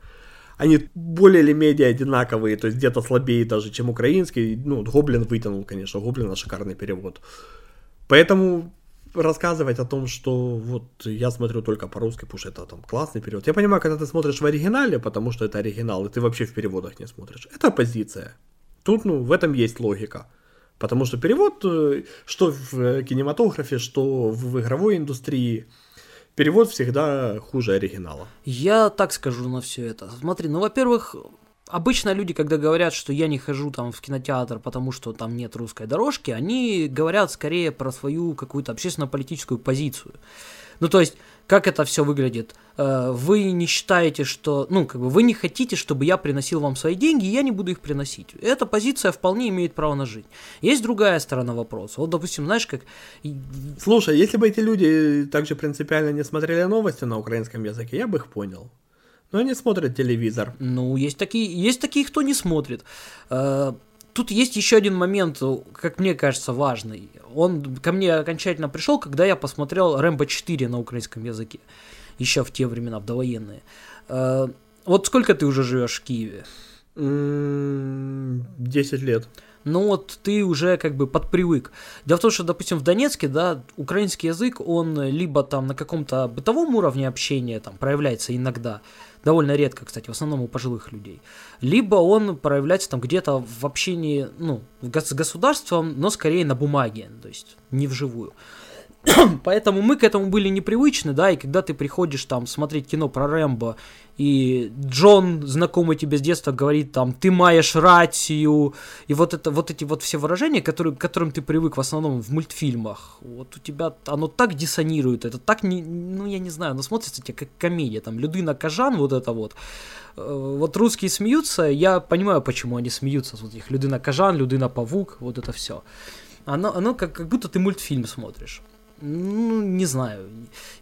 они более или менее одинаковые, то есть где-то слабее даже, чем украинский. Ну, Гоблин вытянул, конечно, Гоблина шикарный перевод. Поэтому рассказывать о том, что вот я смотрю только по-русски, потому что это там классный перевод. Я понимаю, когда ты смотришь в оригинале, потому что это оригинал, и ты вообще в переводах не смотришь. Это позиция. Тут, ну, в этом есть логика. Потому что перевод, э, что в э, кинематографе, что в игровой индустрии, перевод всегда хуже оригинала. Я так скажу на все это. Смотри, ну, во-первых, обычно люди, когда говорят, что я не хожу там в кинотеатр, потому что там нет русской дорожки, они говорят скорее про свою какую-то общественно-политическую позицию. Ну, то есть, как это все выглядит? Э, Вы не считаете, что, ну, как бы, вы не хотите, чтобы я приносил вам свои деньги, и я не буду их приносить. Эта позиция вполне имеет право на жизнь. Есть другая сторона вопроса. Вот, допустим, знаешь, как Слушай, если бы эти люди также принципиально не смотрели новости на украинском языке, я бы их понял. Но они смотрят телевизор. Ну, есть такие, есть такие, кто не смотрит. Э, Тут есть еще один момент, как мне кажется, важный. Он ко мне окончательно пришел, когда я посмотрел Рэмбо 4 на украинском языке. Еще в те времена, в довоенные. Э, Вот сколько ты уже живешь в Киеве? М, 10 лет. Ну вот ты уже как бы подпривык. Дело в том, что, допустим, в Донецке, да, украинский язык, он либо там на каком-то бытовом уровне общения там проявляется иногда, довольно редко, кстати, в основном у пожилых людей, либо он проявляется там где-то в общении, ну, с государством, но скорее на бумаге, то есть не вживую. Поэтому мы к этому были непривычны, да, и когда ты приходишь там смотреть кино про Рэмбо, и Джон, знакомый тебе с детства, говорит там, ты маешь рацию, и вот это, вот эти вот все выражения, которые, к которым ты привык в основном в мультфильмах, вот у тебя оно так диссонирует, это так, не, ну я не знаю, оно смотрится тебе как комедия, там, Людына Кажан, вот это вот, Э, вот русские смеются, я понимаю, почему они смеются, вот их Людына Кажан, Людына Павук, вот это все. Оно, оно как, как будто ты мультфильм смотришь. Ну, не знаю.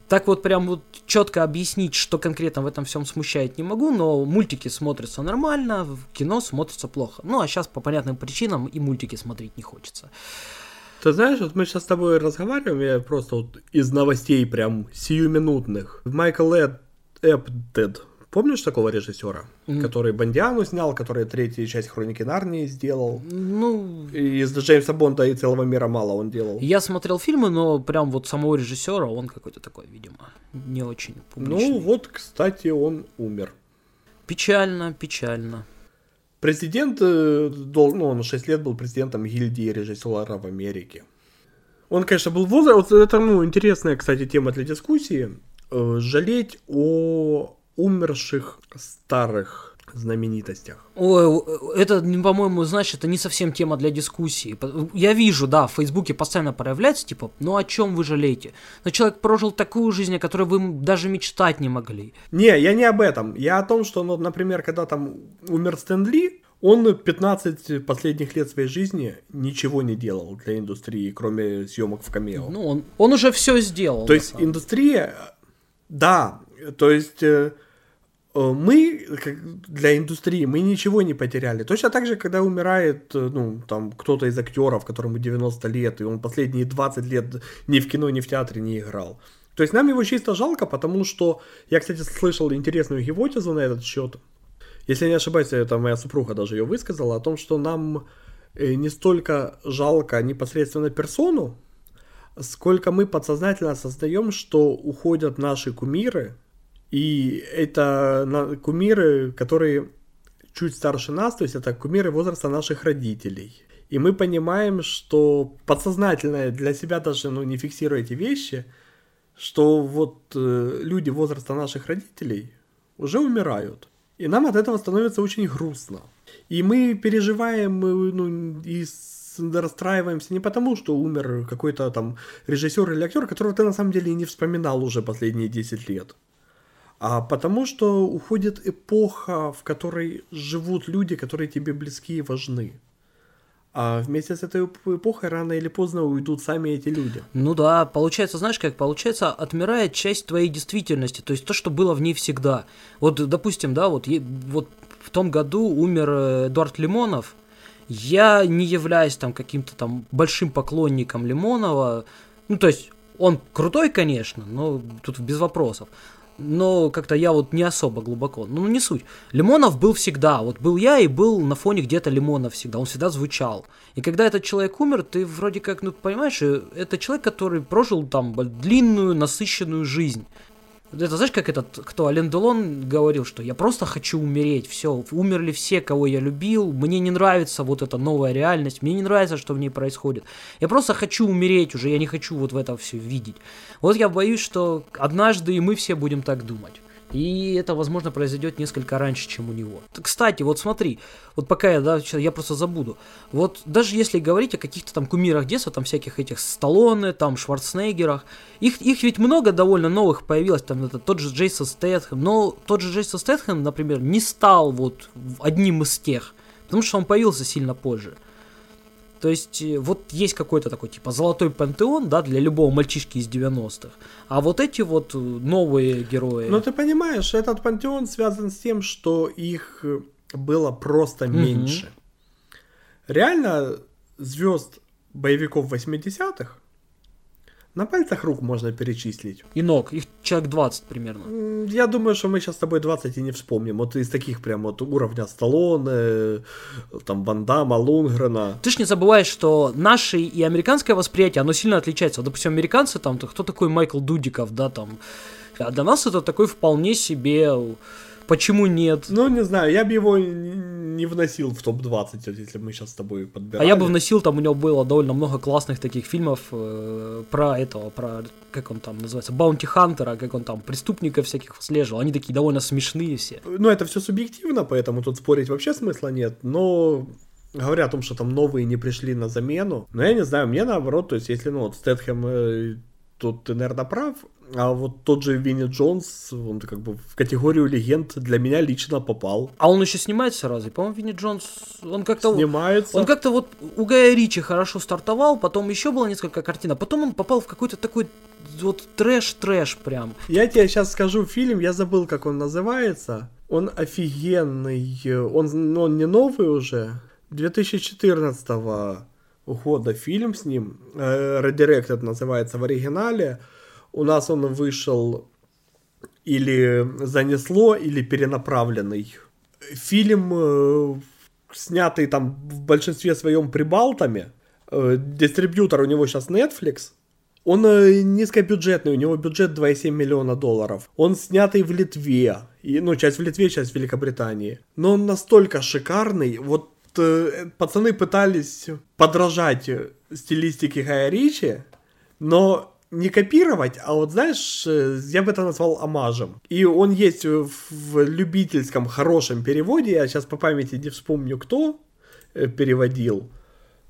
Так вот прям вот четко объяснить, что конкретно в этом всем смущает, не могу, но мультики смотрятся нормально, в кино смотрится плохо. Ну, а сейчас по понятным причинам и мультики смотреть не хочется. Ты знаешь, вот мы сейчас с тобой разговариваем, я просто вот из новостей прям сиюминутных. Майкл Эд, Эптед, помнишь такого режиссера, Мгм. который Бондиану снял, который третью часть Хроники Нарнии сделал? Ну, И из Джеймса Бонда и целого мира мало он делал. я смотрел фильмы, но прям вот самого режиссера, он какой-то такой, видимо, не очень публичный. Ну вот, кстати, он умер. Печально, печально. Президент, э, ну, он 6 лет был президентом гильдии режиссеров в Америке. Он, конечно, был в возрасте, вот это, ну, интересная, кстати, тема для дискуссии. Э, Жалеть о умерших старых знаменитостях. Ой, это, м, по-моему, знаешь, это не совсем тема для дискуссии. Я вижу, да, в Фейсбуке постоянно проявляется, типа, ну о чем вы жалеете? Но человек прожил такую жизнь, о которой вы даже мечтать не могли. Не, я не об этом. Я о том, что, ну, например, когда там умер Стэн Ли, он 15 последних лет своей жизни ничего не делал для индустрии, кроме съемок в камео. Ну, он, он уже все сделал. То есть индустрия, да, то есть э, э, мы для индустрии мы ничего не потеряли. Точно так же, когда умирает э, ну, там, кто-то из актеров, которому 90 лет, и он последние 20 лет ни в кино, ни в театре не играл. То есть нам его чисто жалко, потому что я, кстати, слышал интересную гипотезу на этот счет. Если не ошибаюсь, это моя супруга даже ее высказала, о том, что нам не столько жалко непосредственно персону, сколько мы подсознательно осознаем, что уходят наши кумиры, и это кумиры, которые чуть старше нас, то есть это кумиры возраста наших родителей. И мы понимаем, что подсознательно для себя даже ну, не фиксируя эти вещи, что вот э, люди возраста наших родителей уже умирают. И нам от этого становится очень грустно. И мы переживаем ну, и расстраиваемся не потому, что умер какой-то там режиссер или актер, которого ты на самом деле и не вспоминал уже последние 10 лет. А потому что уходит эпоха, в которой живут люди, которые тебе близки и важны. А вместе с этой эпохой рано или поздно уйдут сами эти люди. Ну да, получается, знаешь как, получается, отмирает часть твоей действительности, то есть то, что было в ней всегда. Вот, допустим, да, вот, вот в том году умер э, Эдуард Лимонов, я не являюсь там каким-то там большим поклонником Лимонова, ну то есть он крутой, конечно, но тут без вопросов но как-то я вот не особо глубоко. Ну, не суть. Лимонов был всегда. Вот был я и был на фоне где-то Лимонов всегда. Он всегда звучал. И когда этот человек умер, ты вроде как, ну, понимаешь, э, это человек, который прожил там длинную, насыщенную жизнь. Это знаешь, как этот, кто, Ален Делон говорил, что я просто хочу умереть, все, умерли все, кого я любил, мне не нравится вот эта новая реальность, мне не нравится, что в ней происходит. Я просто хочу умереть уже, я не хочу вот в это все видеть. Вот я боюсь, что однажды и мы все будем так думать. И это, возможно, произойдет несколько раньше, чем у него. Кстати, вот смотри, вот пока я, да, я просто забуду. Вот даже если говорить о каких-то там кумирах детства, там всяких этих Сталлоне, там Шварценеггерах, их, их ведь много довольно новых появилось, там это тот же Джейсон Стэтхэм, но тот же Джейсон Стэтхэм, например, не стал вот одним из тех, потому что он появился сильно позже. То есть э, вот есть какой-то такой типа золотой пантеон, да, для любого мальчишки из 90-х. А вот эти вот э, новые герои... Ну ты понимаешь, этот пантеон связан с тем, что их э, было просто меньше. Угу. Реально звезд боевиков 80-х на пальцах рук можно перечислить. И ног, их человек 20 примерно. Я думаю, что мы сейчас с тобой 20 и не вспомним. Вот из таких прям вот уровня Сталлоне, там Бандама, Лунгрена. Ты ж не забываешь, что наше и американское восприятие, оно сильно отличается. Вот, допустим, американцы там, кто такой Майкл Дудиков, да, там. А для нас это такой вполне себе Почему нет? Ну, не знаю, я бы его не вносил в топ-20, если мы сейчас с тобой подбирали. А я бы вносил, там у него было довольно много классных таких фильмов э, про этого, про, как он там называется, Баунти Хантера, как он там преступников всяких слежал. Они такие довольно смешные все. Ну, это все субъективно, поэтому тут спорить вообще смысла нет, но говоря о том, что там новые не пришли на замену, но я не знаю, мне наоборот, то есть если, ну, вот Стэтхэм, э, тут ты, наверное, прав, а вот тот же Винни Джонс, он как бы в категорию легенд для меня лично попал. А он еще снимается разве? По-моему, Винни Джонс, он как-то... Снимается. Он как-то вот у Гая Ричи хорошо стартовал, потом еще было несколько картин, а потом он попал в какой-то такой вот трэш-трэш прям. Я тебе сейчас скажу фильм, я забыл, как он называется. Он офигенный, он, он не новый уже, 2014 года фильм с ним, э, Redirected называется в оригинале. У нас он вышел или занесло, или перенаправленный. Фильм, э, снятый там в большинстве своем прибалтами. Э, дистрибьютор у него сейчас Netflix. Он э, низкобюджетный, у него бюджет 2,7 миллиона долларов. Он снятый в Литве. И, ну, часть в Литве, часть в Великобритании. Но он настолько шикарный. Вот пацаны пытались подражать стилистике Гая Ричи, но не копировать, а вот знаешь, э, я бы это назвал омажем. И он есть в любительском хорошем переводе, я сейчас по памяти не вспомню, кто э, переводил,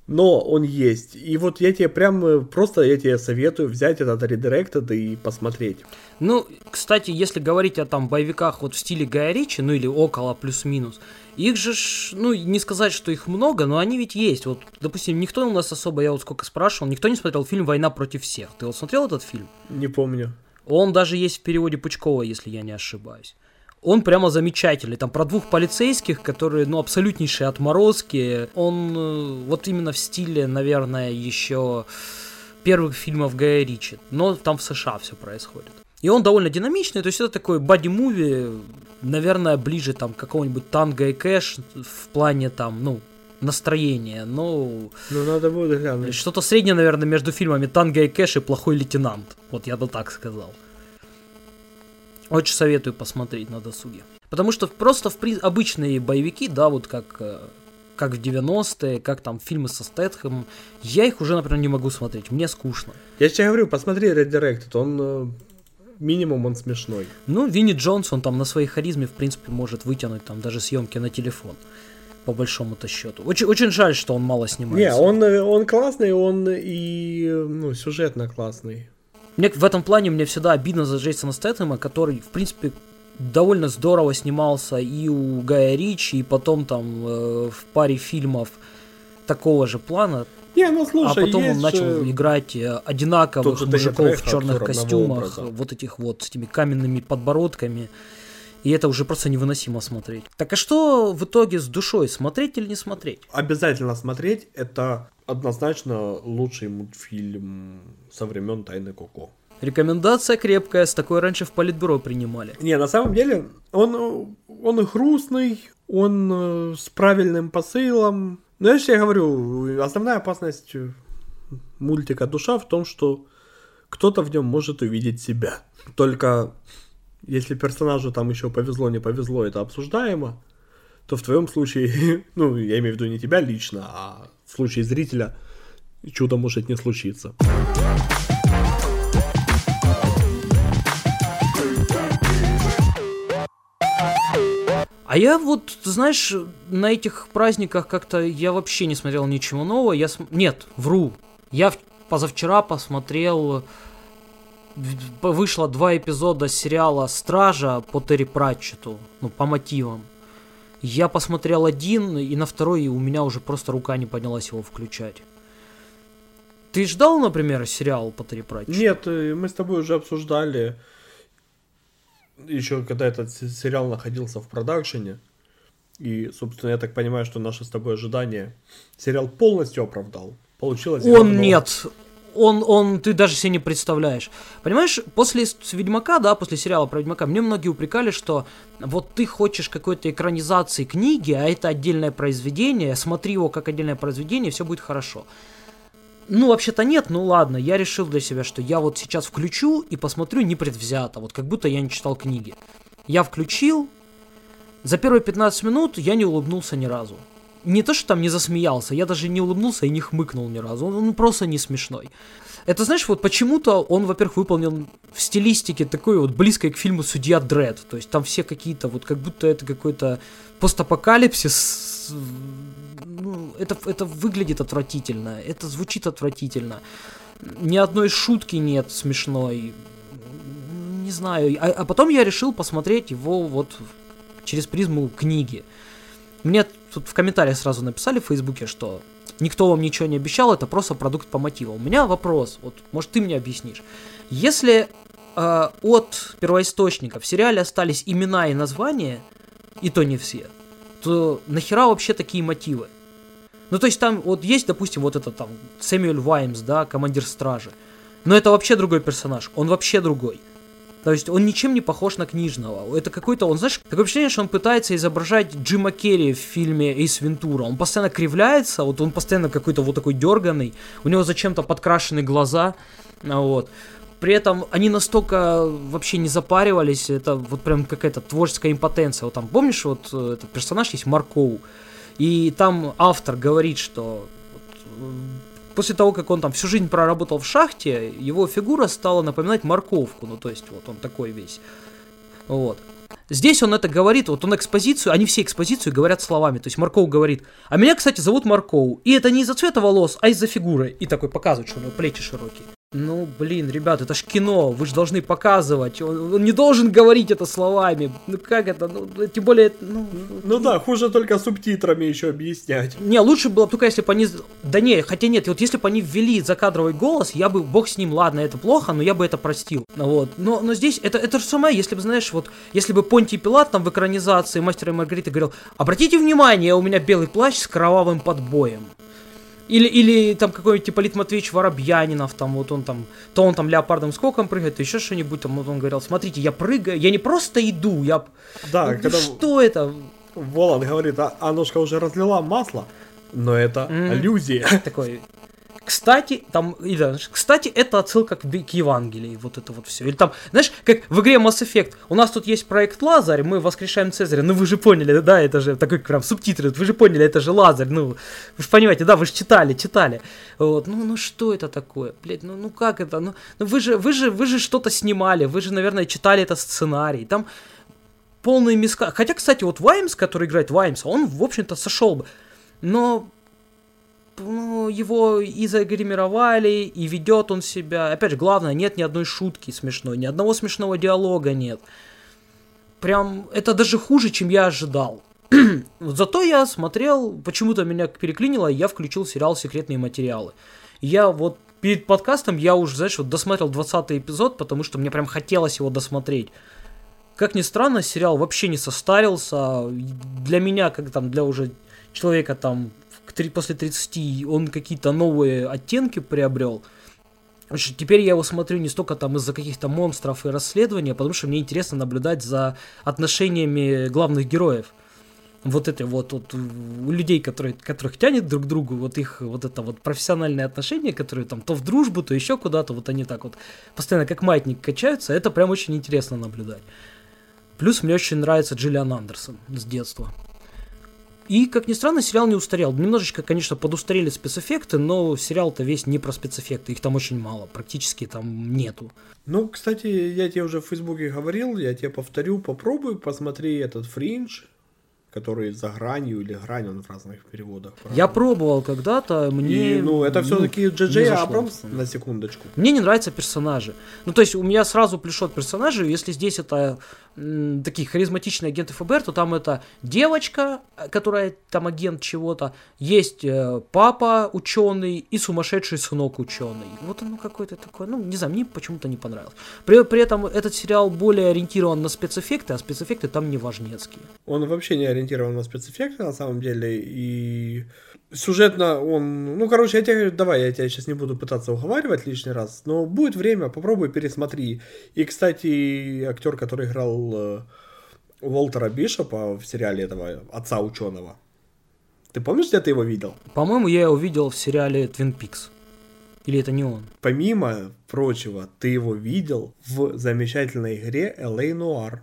но он есть. И вот я тебе прям э, просто я тебе советую взять этот редиректед и посмотреть. Ну, кстати, если говорить о там боевиках вот в стиле Гая Ричи, ну или около плюс-минус, их же, ну, не сказать, что их много, но они ведь есть. Вот, допустим, никто у нас особо, я вот сколько спрашивал, никто не смотрел фильм «Война против всех». Ты вот смотрел этот фильм? Не помню. Он даже есть в переводе Пучкова, если я не ошибаюсь. Он прямо замечательный. Там про двух полицейских, которые, ну, абсолютнейшие отморозки. Он э, вот именно в стиле, наверное, еще первых фильмов Гая Ричи. Но там в США все происходит. И он довольно динамичный, то есть это такой боди-муви, наверное, ближе там к какому-нибудь Танго и Кэш в плане там, ну, настроения, но... Ну, надо будет глянуть. Что-то среднее, наверное, между фильмами Танго и Кэш и Плохой лейтенант. Вот я бы так сказал. Очень советую посмотреть на досуге. Потому что просто в при... обычные боевики, да, вот как, э, как в 90-е, как там фильмы со Стэтхэмом, я их уже, например, не могу смотреть, мне скучно. Я тебе говорю, посмотри Red Directed, он э, минимум он смешной. Ну, Винни Джонс, он там на своей харизме, в принципе, может вытянуть там даже съемки на телефон. По большому-то счету. Очень, очень жаль, что он мало снимается. Не, он, он классный, он и ну, сюжетно классный. Мне в этом плане мне всегда обидно за Джейсона Стэттема, который, в принципе, довольно здорово снимался и у Гая Ричи, и потом там э, в паре фильмов такого же плана. Не, ну слушай, а потом он начал же- играть э, одинаковых Дэнни мужиков в черных костюмах, образа. вот этих вот с этими каменными подбородками. И это уже просто невыносимо смотреть. Так а что в итоге с душой, смотреть или не смотреть? Обязательно смотреть, это однозначно лучший мультфильм со времен Тайны Коко. Рекомендация крепкая, с такой раньше в политбюро принимали. Не, на самом деле, он, э, он и грустный, он э, с правильным посылом. Но я же тебе говорю, основная опасность мультика «Душа» в том, что кто-то в нем может увидеть себя. Только если персонажу там еще повезло, не повезло, это обсуждаемо, то в твоем случае, ну, я имею в виду не тебя лично, а в случае зрителя чудо может не случиться. А я вот, знаешь, на этих праздниках как-то я вообще не смотрел ничего нового. Я см- Нет, вру. Я позавчера посмотрел... Вышло два эпизода сериала «Стража» по Терри Пратчету, ну, по мотивам. Я посмотрел один, и на второй у меня уже просто рука не поднялась его включать. Ты ждал, например, сериал по Терри Пратчету? Нет, э, мы с тобой уже обсуждали, еще когда этот се- сериал находился в продакшене, и, собственно, я так понимаю, что наши с тобой ожидания сериал полностью оправдал. Получилось Он говно. нет. Он, он, ты даже себе не представляешь. Понимаешь, после Ведьмака, да, после сериала про Ведьмака, мне многие упрекали, что вот ты хочешь какой-то экранизации книги, а это отдельное произведение, смотри его как отдельное произведение, все будет хорошо. Ну, вообще-то нет, ну ладно, я решил для себя, что я вот сейчас включу и посмотрю непредвзято, вот как будто я не читал книги. Я включил, за первые 15 минут я не улыбнулся ни разу. Не то, что там не засмеялся, я даже не улыбнулся и не хмыкнул ни разу. Он, он просто не смешной. Это, знаешь, вот почему-то он, во-первых, выполнен в стилистике такой вот близкой к фильму «Судья Дред». То есть там все какие-то, вот как будто это какой-то постапокалипсис. Ну, это, это выглядит отвратительно, это звучит отвратительно. Ни одной шутки нет смешной. Не знаю. А, а потом я решил посмотреть его вот через призму книги. Мне тут в комментариях сразу написали в Фейсбуке, что никто вам ничего не обещал, это просто продукт по мотивам. У меня вопрос, вот, может, ты мне объяснишь. Если э, от первоисточника в сериале остались имена и названия, и то не все, то нахера вообще такие мотивы? Ну, то есть там вот есть, допустим, вот этот там Сэмюэль Ваймс, да, командир стражи. Но это вообще другой персонаж, он вообще другой. То есть он ничем не похож на книжного. Это какой-то, он, знаешь, такое впечатление, что он пытается изображать Джима Керри в фильме Эйс Вентура. Он постоянно кривляется, вот он постоянно какой-то вот такой дерганый, у него зачем-то подкрашены глаза, а, вот. При этом они настолько вообще не запаривались, это вот прям какая-то творческая импотенция. Вот там, помнишь, вот э, этот персонаж есть Маркоу, и там автор говорит, что после того, как он там всю жизнь проработал в шахте, его фигура стала напоминать морковку. Ну, то есть, вот он такой весь. Вот. Здесь он это говорит, вот он экспозицию, они все экспозицию говорят словами. То есть Марков говорит, а меня, кстати, зовут Марков. И это не из-за цвета волос, а из-за фигуры. И такой показывает, что у него плечи широкие. Ну, блин, ребят, это ж кино, вы же должны показывать. Он, он не должен говорить это словами. Ну как это? Ну, тем более, ну... Ну да, хуже только субтитрами еще объяснять. Не, лучше было бы только если бы они... Да не, хотя нет, вот если бы они ввели закадровый голос, я бы, бог с ним, ладно, это плохо, но я бы это простил. Вот. Но, но здесь, это, это же самое, если бы, знаешь, вот, если бы Понтий Пилат там в экранизации Мастера и Маргариты говорил, обратите внимание, у меня белый плащ с кровавым подбоем. Или, или там какой-нибудь типа Лит Матвеевич Воробьянинов, там вот он там, то он там леопардом скоком прыгает, то еще что-нибудь, там вот он говорил, смотрите, я прыгаю, я не просто иду, я... Да, ну, когда что это? Волан говорит, а Анушка уже разлила масло, но это Мгм. аллюзия. Такой, кстати, там, или, знаешь, кстати, это отсылка к, к Евангелии, вот это вот все. Или там, знаешь, как в игре Mass Effect, у нас тут есть проект Лазарь, мы воскрешаем Цезаря, ну вы же поняли, да, это же такой прям субтитры, вы же поняли, это же Лазарь, ну, вы же понимаете, да, вы же читали, читали. Вот, ну, ну что это такое, блядь, ну, ну как это, ну, ну вы же, вы же, вы же что-то снимали, вы же, наверное, читали это сценарий, там полные миска. Хотя, кстати, вот Ваймс, который играет Ваймса, он, в общем-то, сошел бы. Но ну, его и загримировали, и ведет он себя. Опять же, главное, нет ни одной шутки смешной, ни одного смешного диалога нет. Прям, это даже хуже, чем я ожидал. Зато я смотрел, почему-то меня переклинило, и я включил сериал «Секретные материалы». Я вот перед подкастом, я уже, знаешь, вот досмотрел 20 эпизод, потому что мне прям хотелось его досмотреть. Как ни странно, сериал вообще не состарился. Для меня, как там, для уже человека там к три- после 30, он какие-то новые оттенки приобрел. Что Теперь я его смотрю не столько там из-за каких-то монстров и расследований, а потому что мне интересно наблюдать за отношениями главных героев. Вот это вот, вот у людей, которые, которых тянет друг к другу, вот их вот это вот профессиональные отношения, которые там то в дружбу, то еще куда-то, вот они так вот постоянно как маятник качаются, это прям очень интересно наблюдать. Плюс мне очень нравится Джиллиан Андерсон с детства. И, как ни странно, сериал не устарел. Немножечко, конечно, подустарели спецэффекты, но сериал-то весь не про спецэффекты, их там очень мало, практически там нету. Ну, кстати, я тебе уже в Фейсбуке говорил, я тебе повторю, попробуй, посмотри этот фриндж, который за гранью или грань, он в разных переводах. Я пробовал когда-то, мне... И, ну, это все-таки Джей. Абрамс, на секундочку. Мне не нравятся персонажи. Ну, то есть у меня сразу плешет персонажи, если здесь это м, такие харизматичные агенты ФБР, то там это девочка, которая там агент чего-то, есть э, папа ученый и сумасшедший сынок ученый. Вот оно какое-то такое, ну, не знаю, мне почему-то не понравилось. При, при этом этот сериал более ориентирован на спецэффекты, а спецэффекты там не важнецкие. Он вообще не ориентирован на спецэффекты, на самом деле, и сюжетно он... Ну, короче, я тебе... Давай, я тебя сейчас не буду пытаться уговаривать лишний раз, но будет время, попробуй, пересмотри. И, кстати, актер, который играл э, Уолтера Бишопа в сериале этого отца ученого, ты помнишь, где ты его видел? По-моему, я его видел в сериале Twin Peaks. Или это не он? Помимо прочего, ты его видел в замечательной игре LA Noir.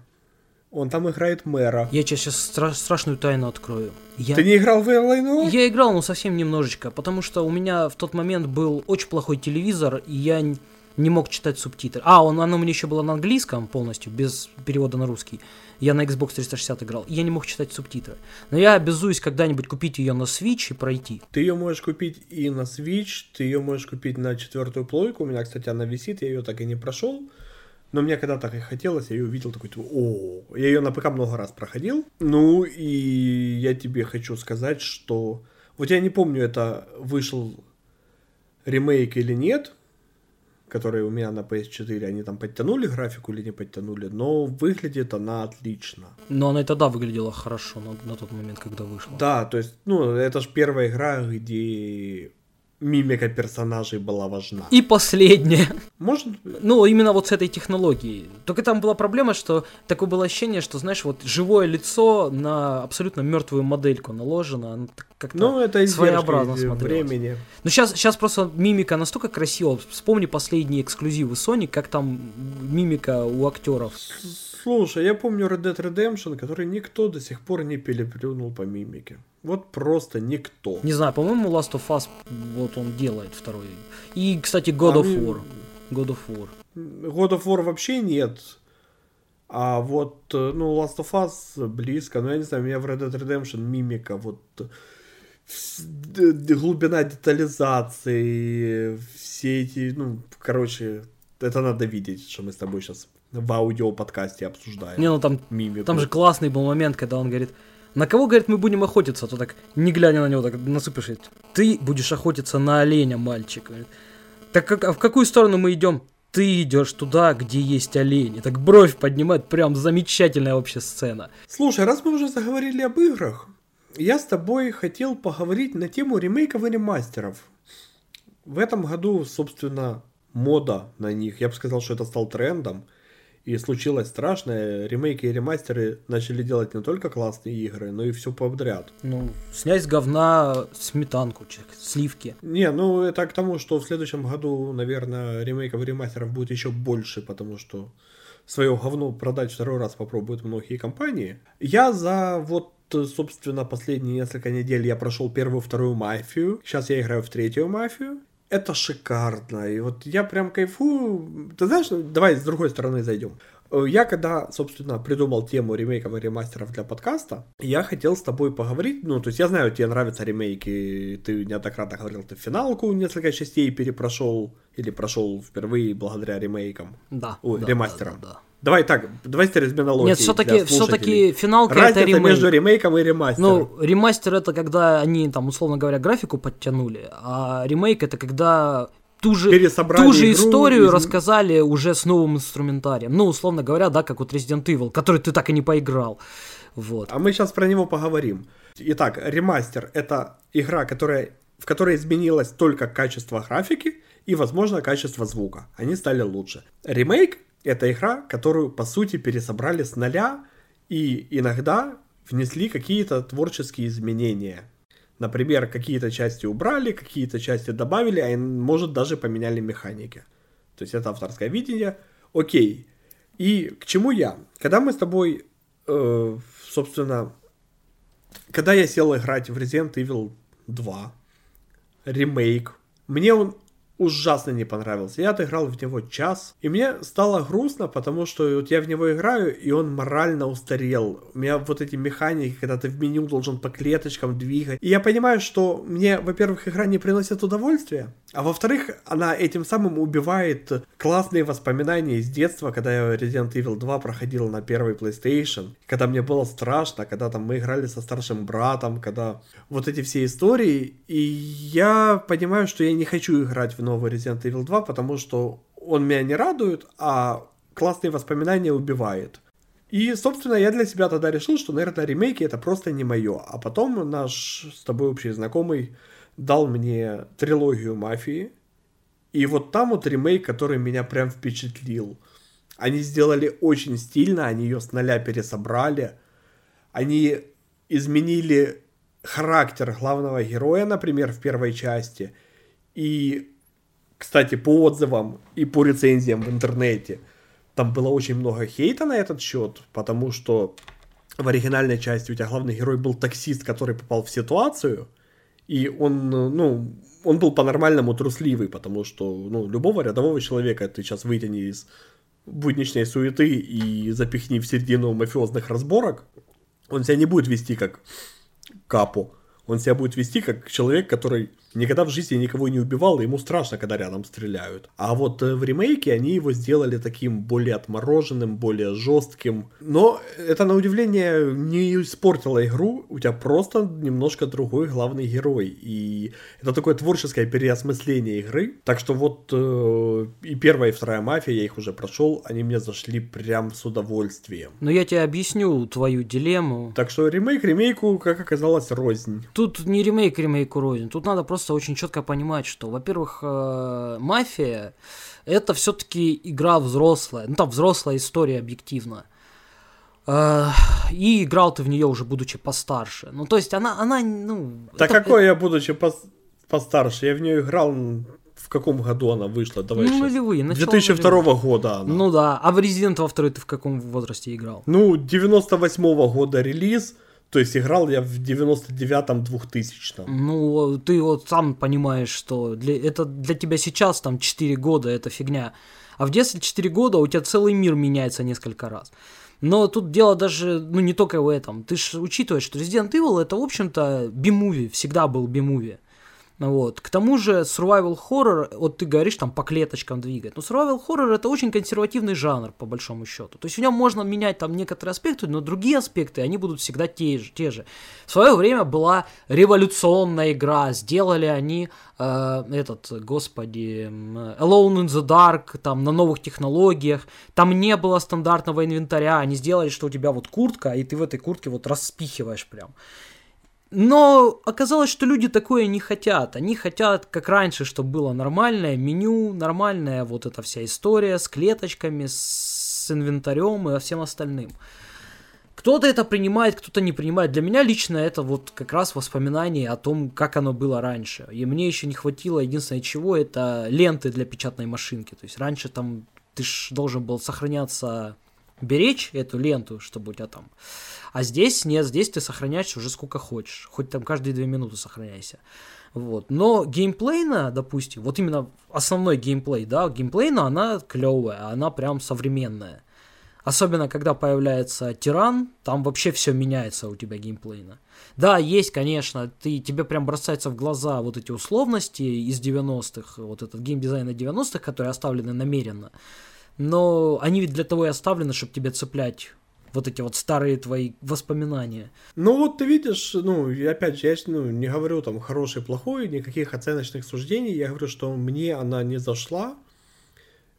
Он там играет мэра. Я тебе сейчас страшную тайну открою. Я... Ты не играл в Noir? Я играл, но совсем немножечко, потому что у меня в тот момент был очень плохой телевизор, и я не мог читать субтитры. А, он, оно у меня еще было на английском полностью, без перевода на русский. Я на Xbox 360 играл, и я не мог читать субтитры. Но я обязуюсь когда-нибудь купить ее на Switch и пройти. Ты ее можешь купить и на Switch, ты ее можешь купить на четвертую плойку. У меня, кстати, она висит, я ее так и не прошел. Но мне когда так и хотелось, я ее увидел такой, типа, о, я ее на ПК много раз проходил. Ну и я тебе хочу сказать, что вот я не помню, это вышел ремейк или нет, который у меня на PS4, они там подтянули графику или не подтянули, но выглядит она отлично. Но она и тогда выглядела хорошо на, на тот момент, когда вышла. Да, то есть, ну, это же первая игра, где мимика персонажей была важна. И последнее. Может, Ну, именно вот с этой технологией. Только там была проблема, что такое было ощущение, что, знаешь, вот живое лицо на абсолютно мертвую модельку наложено. оно как-то ну, это своеобразно смотрелось. времени. Ну, сейчас, сейчас просто мимика настолько красива. Вспомни последние эксклюзивы Sony, как там мимика у актеров. Слушай, я помню Red Dead Redemption, который никто до сих пор не переплюнул по мимике. Вот просто никто. Не знаю, по-моему, Last of Us вот он делает второй. И, кстати, God А of War. God of War. God of War вообще нет. А вот, э, ну, Last of Us близко. Но я не знаю, у меня в Red Dead Redemption мимика вот глубина детализации, все эти, ну, короче, это надо видеть, что мы с тобой сейчас в аудиоподкасте обсуждаем. Не, ну там, мимику. там же классный был момент, когда он говорит, на кого, говорит, мы будем охотиться? А то так, не глядя на него, так насыпешь, ты будешь охотиться на оленя, мальчик. Говорит. Так как, а в какую сторону мы идем? Ты идешь туда, где есть олени. Так бровь поднимает, прям замечательная вообще сцена. Слушай, раз мы уже заговорили об играх, я с тобой хотел поговорить на тему ремейков и ремастеров. В этом году, собственно, мода на них. Я бы сказал, что это стал трендом. И случилось страшное, ремейки и ремастеры начали делать не только классные игры, но и все подряд. Ну, снять с говна сметанку, сливки. Не, ну это к тому, что в следующем году, наверное, ремейков и ремастеров будет еще больше, потому что свое говно продать второй раз попробуют многие компании. Я за вот собственно, последние несколько недель я прошел первую, вторую мафию. Сейчас я играю в третью мафию это шикарно. И вот я прям кайфую. Ты знаешь, давай с другой стороны зайдем. Э, я когда, собственно, придумал тему ремейков и ремастеров для подкаста, я хотел с тобой поговорить, ну, то есть я знаю, тебе нравятся ремейки, ты неоднократно говорил, ты финалку несколько частей перепрошел, или прошел впервые благодаря ремейкам. Да. Ой, да, ремастерам. Да, да, да. Давай так, давай с терминологией Нет, все-таки все-таки финалка Разница это ремейк. между ремейком и ремастером. Ну, ремастер это когда они там, условно говоря, графику подтянули, а ремейк это когда ту же, ту же историю из... рассказали уже с новым инструментарием. Ну, условно говоря, да, как вот Resident Evil, который ты так и не поиграл. Вот. А мы сейчас про него поговорим. Итак, ремастер это игра, которая, в которой изменилось только качество графики и, возможно, качество звука. Они стали лучше. Ремейк это игра, которую, по сути, пересобрали с нуля и иногда внесли какие-то творческие изменения. Например, какие-то части убрали, какие-то части добавили, а может даже поменяли механики. То есть это авторское видение. Окей. И к чему я? Когда мы с тобой, э, собственно, когда я сел играть в Resident Evil 2, ремейк, мне он ужасно не понравился. Я отыграл в него час, и мне стало грустно, потому что вот я в него играю, и он морально устарел. У меня вот эти механики, когда ты в меню должен по клеточкам двигать. И я понимаю, что мне, во-первых, игра не приносит удовольствия, а во-вторых, она этим самым убивает классные воспоминания из детства, когда я Resident Evil 2 проходил на первый PlayStation, когда мне было страшно, когда там мы играли со старшим братом, когда вот эти все истории, и я понимаю, что я не хочу играть в новый Resident Evil 2, потому что он меня не радует, а классные воспоминания убивает. И, собственно, я для себя тогда решил, что, наверное, ремейки это просто не мое. А потом наш с тобой общий знакомый дал мне трилогию Мафии. И вот там вот ремейк, который меня прям впечатлил. Они сделали очень стильно, они ее с нуля пересобрали. Они изменили характер главного героя, например, в первой части. И кстати, по отзывам и по рецензиям в интернете, там было очень много хейта на этот счет, потому что в оригинальной части у тебя главный герой был таксист, который попал в ситуацию, и он, ну, он был по-нормальному трусливый, потому что, ну, любого рядового человека ты сейчас вытяни из будничной суеты и запихни в середину мафиозных разборок, он себя не будет вести как капу, он себя будет вести как человек, который никогда в жизни никого не убивал, и ему страшно, когда рядом стреляют. А вот э, в ремейке они его сделали таким более отмороженным, более жестким. Но это, на удивление, не испортило игру, у тебя просто немножко другой главный герой. И это такое творческое переосмысление игры. Так что вот э, и первая, и вторая мафия, я их уже прошел, они мне зашли прям с удовольствием. Но я тебе объясню твою дилемму. Так что ремейк ремейку, как оказалось, рознь. Тут не ремейк ремейку рознь, тут надо просто очень четко понимать, что, во-первых, э, мафия это все-таки игра взрослая, ну там взрослая история объективно. Э, и играл ты в нее уже будучи постарше. Ну, то есть она, она ну... Да это... какой я будучи пос... постарше? Я в нее играл в каком году она вышла? Давай ну, нулевые, 2002 нулевые. года она. Ну да, а в Resident во второй ты в каком возрасте играл? Ну, 98 -го года релиз, то есть играл я в 99-м 2000 Ну, ты вот сам понимаешь, что для, это для тебя сейчас там 4 года, это фигня. А в детстве 4 года у тебя целый мир меняется несколько раз. Но тут дело даже, ну, не только в этом. Ты же учитываешь, что Resident Evil это, в общем-то, би-муви, всегда был би-муви. Вот. К тому же survival horror, вот ты говоришь, там по клеточкам двигать, но survival horror это очень консервативный жанр, по большому счету. То есть в нем можно менять там некоторые аспекты, но другие аспекты, они будут всегда те же. Те же. В свое время была революционная игра, сделали они э, этот, господи, Alone in the Dark, там на новых технологиях, там не было стандартного инвентаря, они сделали, что у тебя вот куртка, и ты в этой куртке вот распихиваешь прям. Но оказалось, что люди такое не хотят. Они хотят, как раньше, чтобы было нормальное меню, нормальная вот эта вся история с клеточками, с инвентарем и всем остальным. Кто-то это принимает, кто-то не принимает. Для меня лично это вот как раз воспоминание о том, как оно было раньше. И мне еще не хватило, единственное чего, это ленты для печатной машинки. То есть раньше там ты ж должен был сохраняться, беречь эту ленту, чтобы у тебя там а здесь нет, здесь ты сохраняешь уже сколько хочешь. Хоть там каждые две минуты сохраняйся. Вот. Но геймплейна, допустим, вот именно основной геймплей, да, геймплейна, она клевая, она прям современная. Особенно, когда появляется тиран, там вообще все меняется у тебя геймплейно. Да, есть, конечно, ты, тебе прям бросаются в глаза вот эти условности из 90-х, вот этот геймдизайн 90-х, которые оставлены намеренно. Но они ведь для того и оставлены, чтобы тебя цеплять вот эти вот старые твои воспоминания. Ну вот ты видишь, ну, опять же, я ну, не говорю там хороший, плохой, никаких оценочных суждений, я говорю, что мне она не зашла,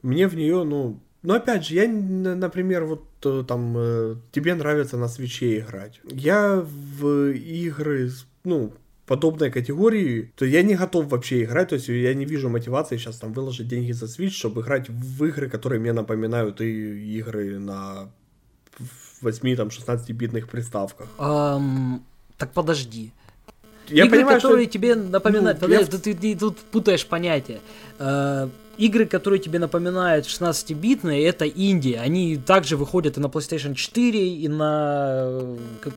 мне в нее, ну, ну опять же, я, например, вот э, там, э, тебе нравится на свече играть. Я в игры, ну, подобной категории, то я не готов вообще играть, то есть я не вижу мотивации сейчас там выложить деньги за Switch, чтобы играть в игры, которые мне напоминают и игры на 8-16-битных приставках. Um, так подожди. Я игры, понимаю, которые что... тебе напоминают... Ну, подожди, я... ты, ты, ты тут путаешь понятия. Uh, игры, которые тебе напоминают 16-битные, это Индия. Они также выходят и на PlayStation 4, и на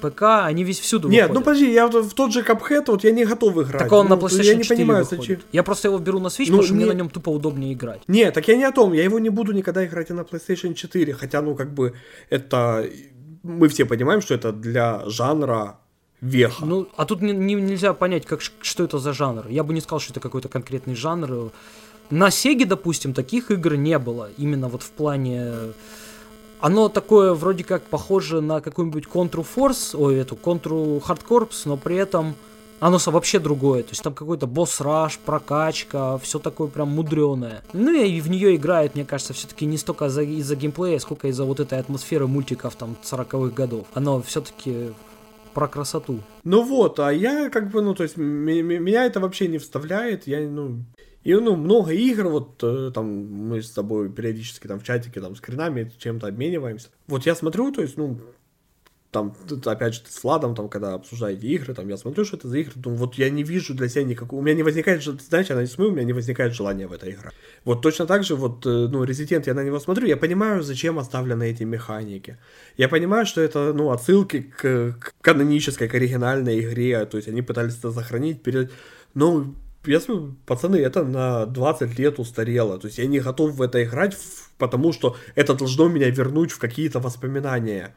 ПК, они весь всюду Нет, выходят. ну подожди, я в тот же Cuphead, вот я не готов играть. Так он ну, на PlayStation я не 4 понимаю, выходит. Зачем? Я просто его беру на Switch, ну, потому что не... мне на нем тупо удобнее играть. Нет, так я не о том, я его не буду никогда играть и на PlayStation 4, хотя, ну, как бы, это... Мы все понимаем, что это для жанра веха. Ну, а тут не, не, нельзя понять, как, что это за жанр. Я бы не сказал, что это какой-то конкретный жанр. На Сеге, допустим, таких игр не было. Именно вот в плане... Оно такое вроде как похоже на какую-нибудь Control Force, ой, эту Control Hard Corps, но при этом оно вообще другое. То есть там какой-то босс-раш, прокачка, все такое прям мудреное. Ну и в нее играет, мне кажется, все-таки не столько из-за, из геймплея, сколько из-за вот этой атмосферы мультиков там 40-х годов. Оно все-таки про красоту. Ну вот, а я как бы, ну, то есть, меня это вообще не вставляет, я, ну, и, ну, много игр, вот, э, там, мы с тобой периодически там в чатике, там, скринами чем-то обмениваемся. Вот я смотрю, то есть, ну, там, опять же, с Владом, там, когда обсуждаете игры, там, я смотрю, что это за игры, думаю, вот я не вижу для себя никакого, у меня не возникает, знаешь, я на смотрю, у меня не возникает желания в этой игре. Вот точно так же, вот, э, ну, Resident, я на него смотрю, я понимаю, зачем оставлены эти механики. Я понимаю, что это, ну, отсылки к, к канонической, к оригинальной игре, то есть они пытались это сохранить перед... Ну, если, пацаны, это на 20 лет устарело. То есть я не готов в это играть, потому что это должно меня вернуть в какие-то воспоминания.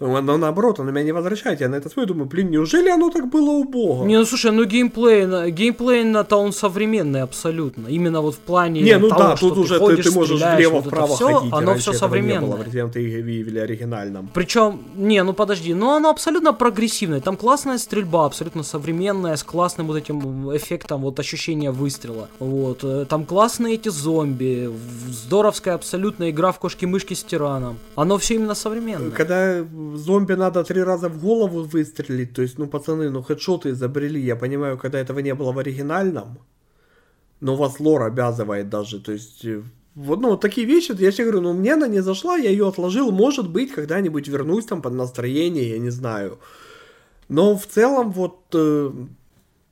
Но наоборот, оно меня не возвращает. Я на это смотрю, думаю, блин, неужели оно так было убого? Не, ну слушай, ну геймплей, геймплей на-то он современный абсолютно. Именно вот в плане Не, ну того, да, тут ты уже ходишь, ты, ты можешь влево-вправо все, ходить. Оно все современное. Было в Evil оригинальном. Причем, не, ну подожди, ну оно абсолютно прогрессивное. Там классная стрельба, абсолютно современная, с классным вот этим эффектом вот ощущения выстрела. Вот. Э, там классные эти зомби, здоровская абсолютно игра в кошки-мышки с тираном. Оно все именно современное. Когда зомби надо три раза в голову выстрелить. То есть, ну, пацаны, ну, хедшоты изобрели. Я понимаю, когда этого не было в оригинальном. Но вас лор обязывает даже. То есть, э, вот, ну, вот такие вещи, я тебе говорю, ну, мне она не зашла, я ее отложил. Может быть, когда-нибудь вернусь там под настроение, я не знаю. Но в целом, вот... Э,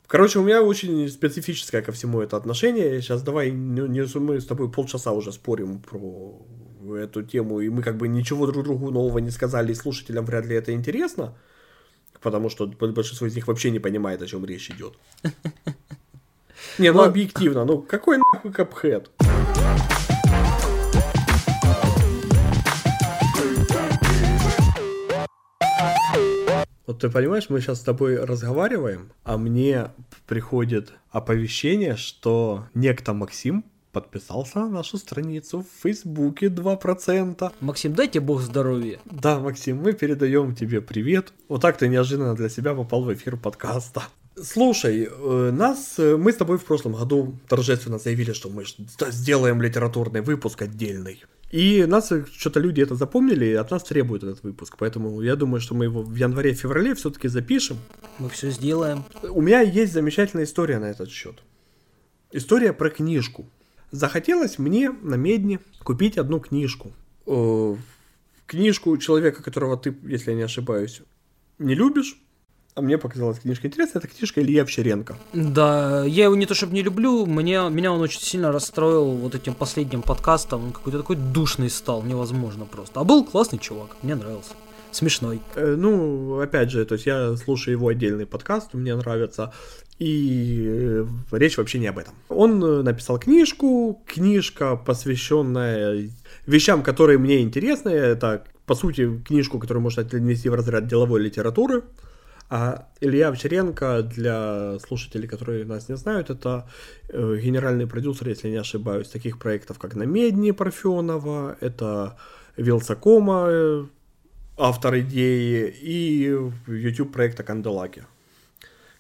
короче, у меня очень специфическое ко всему это отношение. Сейчас давай, не, не, мы с тобой полчаса уже спорим про эту тему, и мы как бы ничего друг другу нового не сказали, и слушателям вряд ли это интересно, потому что большинство из них вообще не понимает, о чем речь идет. Не, ну объективно, ну какой нахуй капхэт? Вот ты понимаешь, мы сейчас с тобой разговариваем, а мне приходит оповещение, что некто Максим подписался на нашу страницу в Фейсбуке 2%. Максим, дайте бог здоровья. Да, Максим, мы передаем тебе привет. Вот так ты неожиданно для себя попал в эфир подкаста. Слушай, э, нас, э, мы с тобой в прошлом году торжественно заявили, что мы сделаем литературный выпуск отдельный. И нас э, что-то люди это запомнили, и от нас требуют этот выпуск. Поэтому я думаю, что мы его в январе-феврале все-таки запишем. Мы все сделаем. У меня есть замечательная история на этот счет. История про книжку. Захотелось мне на Медне купить одну книжку. Книжку человека, которого ты, если я не ошибаюсь, не любишь. А мне показалась книжка интересная. Это книжка Илья Овчаренко. Да, я его не то чтобы не люблю, мне, меня он очень сильно расстроил вот этим последним подкастом. Он какой-то такой душный стал, невозможно просто. А был классный чувак, мне нравился. Смешной. Э, ну, опять же, то есть я слушаю его отдельный подкаст, мне нравится. И э, речь вообще не об этом. Он э, написал книжку, книжка, посвященная вещам, которые мне интересны. Это, по сути, книжку, которую можно отнести в разряд деловой литературы. А Илья Овчаренко, для слушателей, которые нас не знают, это генеральный продюсер, если не ошибаюсь, таких проектов, как «Намедни» Парфенова, это Вилсакома, автор идеи, и YouTube проекта Канделаки.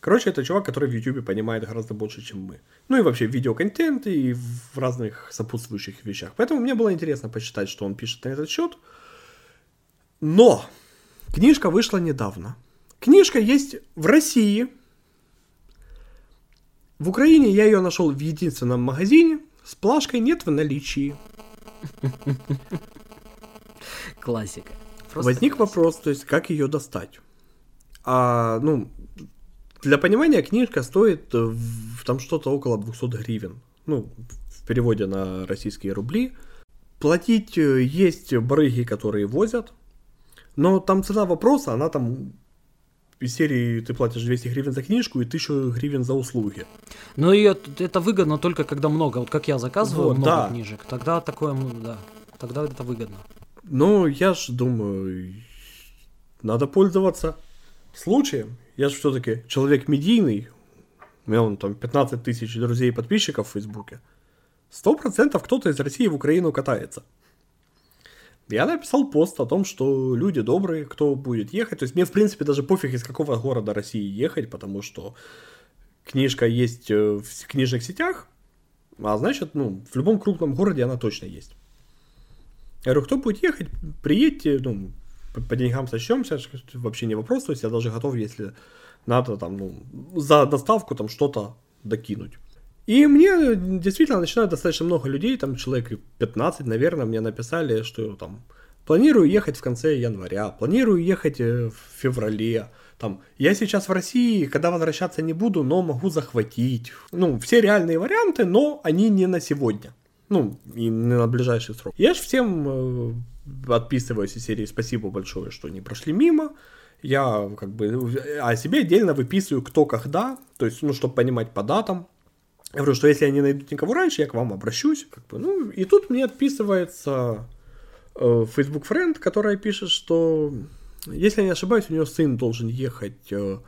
Короче, это чувак, который в YouTube понимает гораздо больше, чем мы. Ну и вообще видеоконтент и в разных сопутствующих вещах. Поэтому мне было интересно почитать, что он пишет на этот счет. Но книжка вышла недавно. Книжка есть в России. В Украине я ее нашел в единственном магазине. С плашкой нет в наличии. Классика. Просто Возник вопрос, то есть как ее достать? А, ну, для понимания, книжка стоит в, там что-то около 200 гривен. Ну, в переводе на российские рубли. Платить э, есть барыги, которые возят. Но там цена вопроса, она там из серии ты платишь 200 гривен за книжку и 1000 гривен за услуги. Но ее, это выгодно только когда много. Вот как я заказываю вот, много да. книжек, тогда такое, ну, да, тогда это выгодно. Ну, я ж думаю, надо пользоваться случаем. Я же все-таки человек медийный. У меня вон там 15 тысяч друзей и подписчиков в Фейсбуке. Сто процентов кто-то из России в Украину катается. Я написал пост о том, что люди добрые, кто будет ехать. То есть мне, в принципе, даже пофиг, из какого города России ехать, потому что книжка есть э, в книжных сетях, а значит, ну, в любом крупном городе она точно есть. Я говорю, кто будет ехать, приедьте, ну, по, по деньгам сочтемся, вообще не вопрос, то есть я даже готов, если надо там, ну, за доставку там что-то докинуть. И мне действительно начинают достаточно много людей, там человек 15, наверное, мне написали, что там планирую ехать в конце января, планирую ехать э, в феврале, там, я сейчас в России, когда возвращаться не буду, но могу захватить. Ну, все реальные варианты, но они не на сегодня. Ну, и на ближайший срок. Я же всем э, отписываюсь из серии «Спасибо большое, что не прошли мимо». Я как бы о себе отдельно выписываю кто когда, то есть, ну, чтобы понимать по датам. Я говорю, что если они найдут никого раньше, я к вам обращусь. Как бы, ну, и тут мне отписывается э, Facebook Friend, которая пишет, что, если я не ошибаюсь, у нее сын должен ехать э,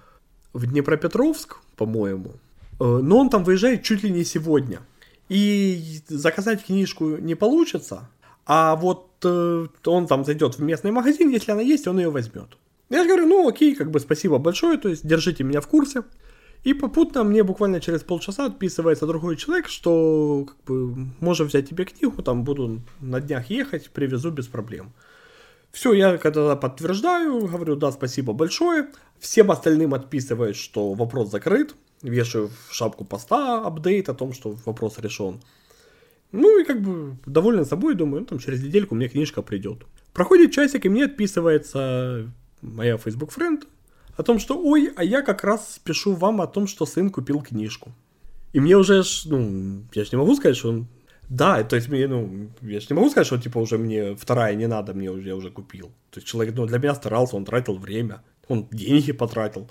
в Днепропетровск, по-моему, э, но он там выезжает чуть ли не сегодня. И заказать книжку не получится, а вот э, он там зайдет в местный магазин, если она есть, он ее возьмет. Я же говорю, ну окей, как бы спасибо большое, то есть держите меня в курсе. И попутно мне буквально через полчаса отписывается другой человек, что как бы, можем взять тебе книгу, там буду на днях ехать, привезу без проблем. Все, я когда подтверждаю, говорю, да, спасибо большое. Всем остальным отписывает, что вопрос закрыт. Вешаю в шапку поста апдейт о том, что вопрос решен. Ну и как бы доволен собой, думаю, ну там через недельку мне книжка придет. Проходит часик, и мне отписывается моя Facebook friend о том, что ой, а я как раз пишу вам о том, что сын купил книжку. И мне уже, ну, я же не могу сказать, что он... Да, то есть мне, ну, я же не могу сказать, что, типа, уже мне вторая не надо, мне уже, я уже купил. То есть человек, ну, для меня старался, он тратил время, он деньги потратил.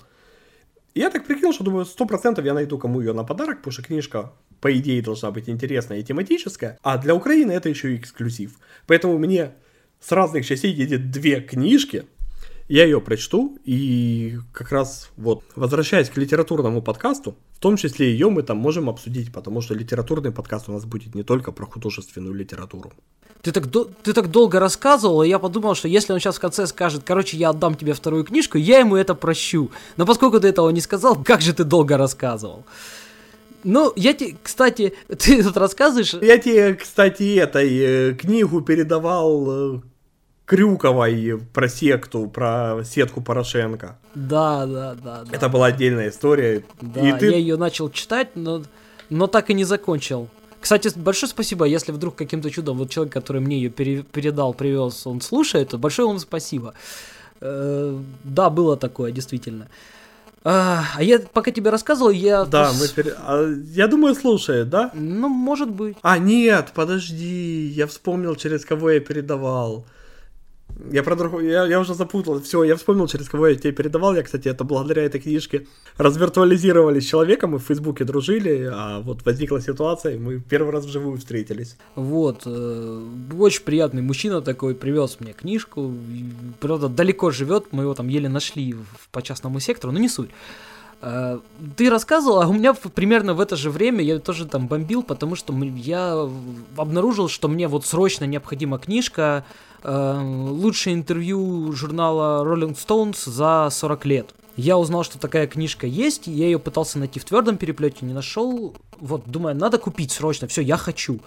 И я так прикинул, что, думаю, сто процентов я найду кому ее на подарок, потому что книжка, по идее, должна быть интересная и тематическая, а для Украины это еще и эксклюзив. Поэтому мне с разных частей едет две книжки, Я ее прочту, и как раз вот, возвращаясь к литературному подкасту, в том числе ее мы там можем обсудить, потому что литературный подкаст у нас будет не только про художественную литературу. Ты так, ты так долго рассказывал, и я подумал, что если он сейчас в конце скажет, короче, я отдам тебе вторую книжку, я ему это прощу. Но поскольку ты этого не сказал, как же ты долго рассказывал? Ну, я тебе, кстати, ты тут рассказываешь... Я тебе, кстати, этой э, книгу передавал э, Крюковой про секту, про сетку Порошенко. Да, да, да. да. Это была отдельная история. Да, и ты... я ее начал читать, но, но так и не закончил. Кстати, большое спасибо, если вдруг каким-то чудом вот человек, который мне ее пере- передал, привез, он слушает, то большое вам спасибо. Э- да, было такое, действительно. А, а я пока тебе рассказывал, я... Да, мы пере... а, я думаю, слушает, да? Ну, может быть. А, нет, подожди, я вспомнил, через кого я передавал. Я про другую, я, я уже запутал. Все, я вспомнил, через кого я тебе передавал. Я, кстати, это благодаря этой книжке развиртуализировались с человеком, мы в Фейсбуке дружили, а вот возникла ситуация, и мы первый раз вживую встретились. Вот, э, очень приятный мужчина такой привез мне книжку. Правда, далеко живет, мы его там еле нашли по частному сектору, но не суть. Э, ты рассказывал, а у меня примерно в это же время я тоже там бомбил, потому что я обнаружил, что мне вот срочно необходима книжка лучшее интервью журнала Rolling Stones за 40 лет. Я узнал, что такая книжка есть, я ее пытался найти в твердом переплете, не нашел. Вот, думаю, надо купить срочно, все, я хочу.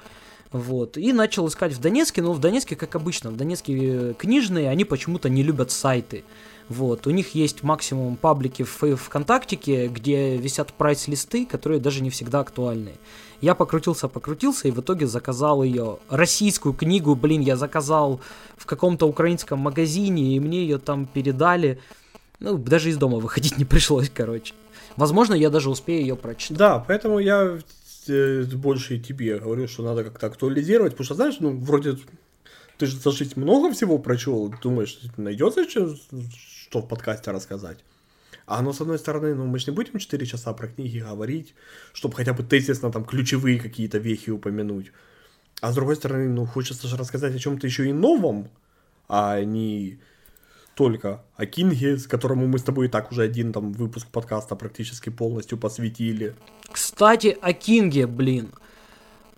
Вот. И начал искать в Донецке, но в Донецке, как обычно, в Донецке э, книжные, они почему-то не любят сайты. Вот. У них есть максимум паблики в ВКонтактике, где висят прайс-листы, которые даже не всегда актуальны. Я покрутился, покрутился и в итоге заказал ее. Российскую книгу, блин, я заказал в каком-то украинском магазине, и мне ее там передали. Ну, даже из дома выходить не пришлось, короче. Возможно, я даже успею ее прочитать. Да, поэтому я э, больше и тебе говорю, что надо как-то актуализировать, потому что, знаешь, ну, вроде ты же жизнь много всего прочел, думаешь, найдется что в подкасте рассказать. А оно, с одной стороны, ну, мы же не будем 4 часа про книги говорить, чтобы хотя бы тезисно там ключевые какие-то вехи упомянуть. А с другой стороны, ну, хочется же рассказать о чем-то еще и новом, а не только о Кинге, с которому мы с тобой и так уже один там выпуск подкаста практически полностью посвятили. Кстати, о Кинге, блин.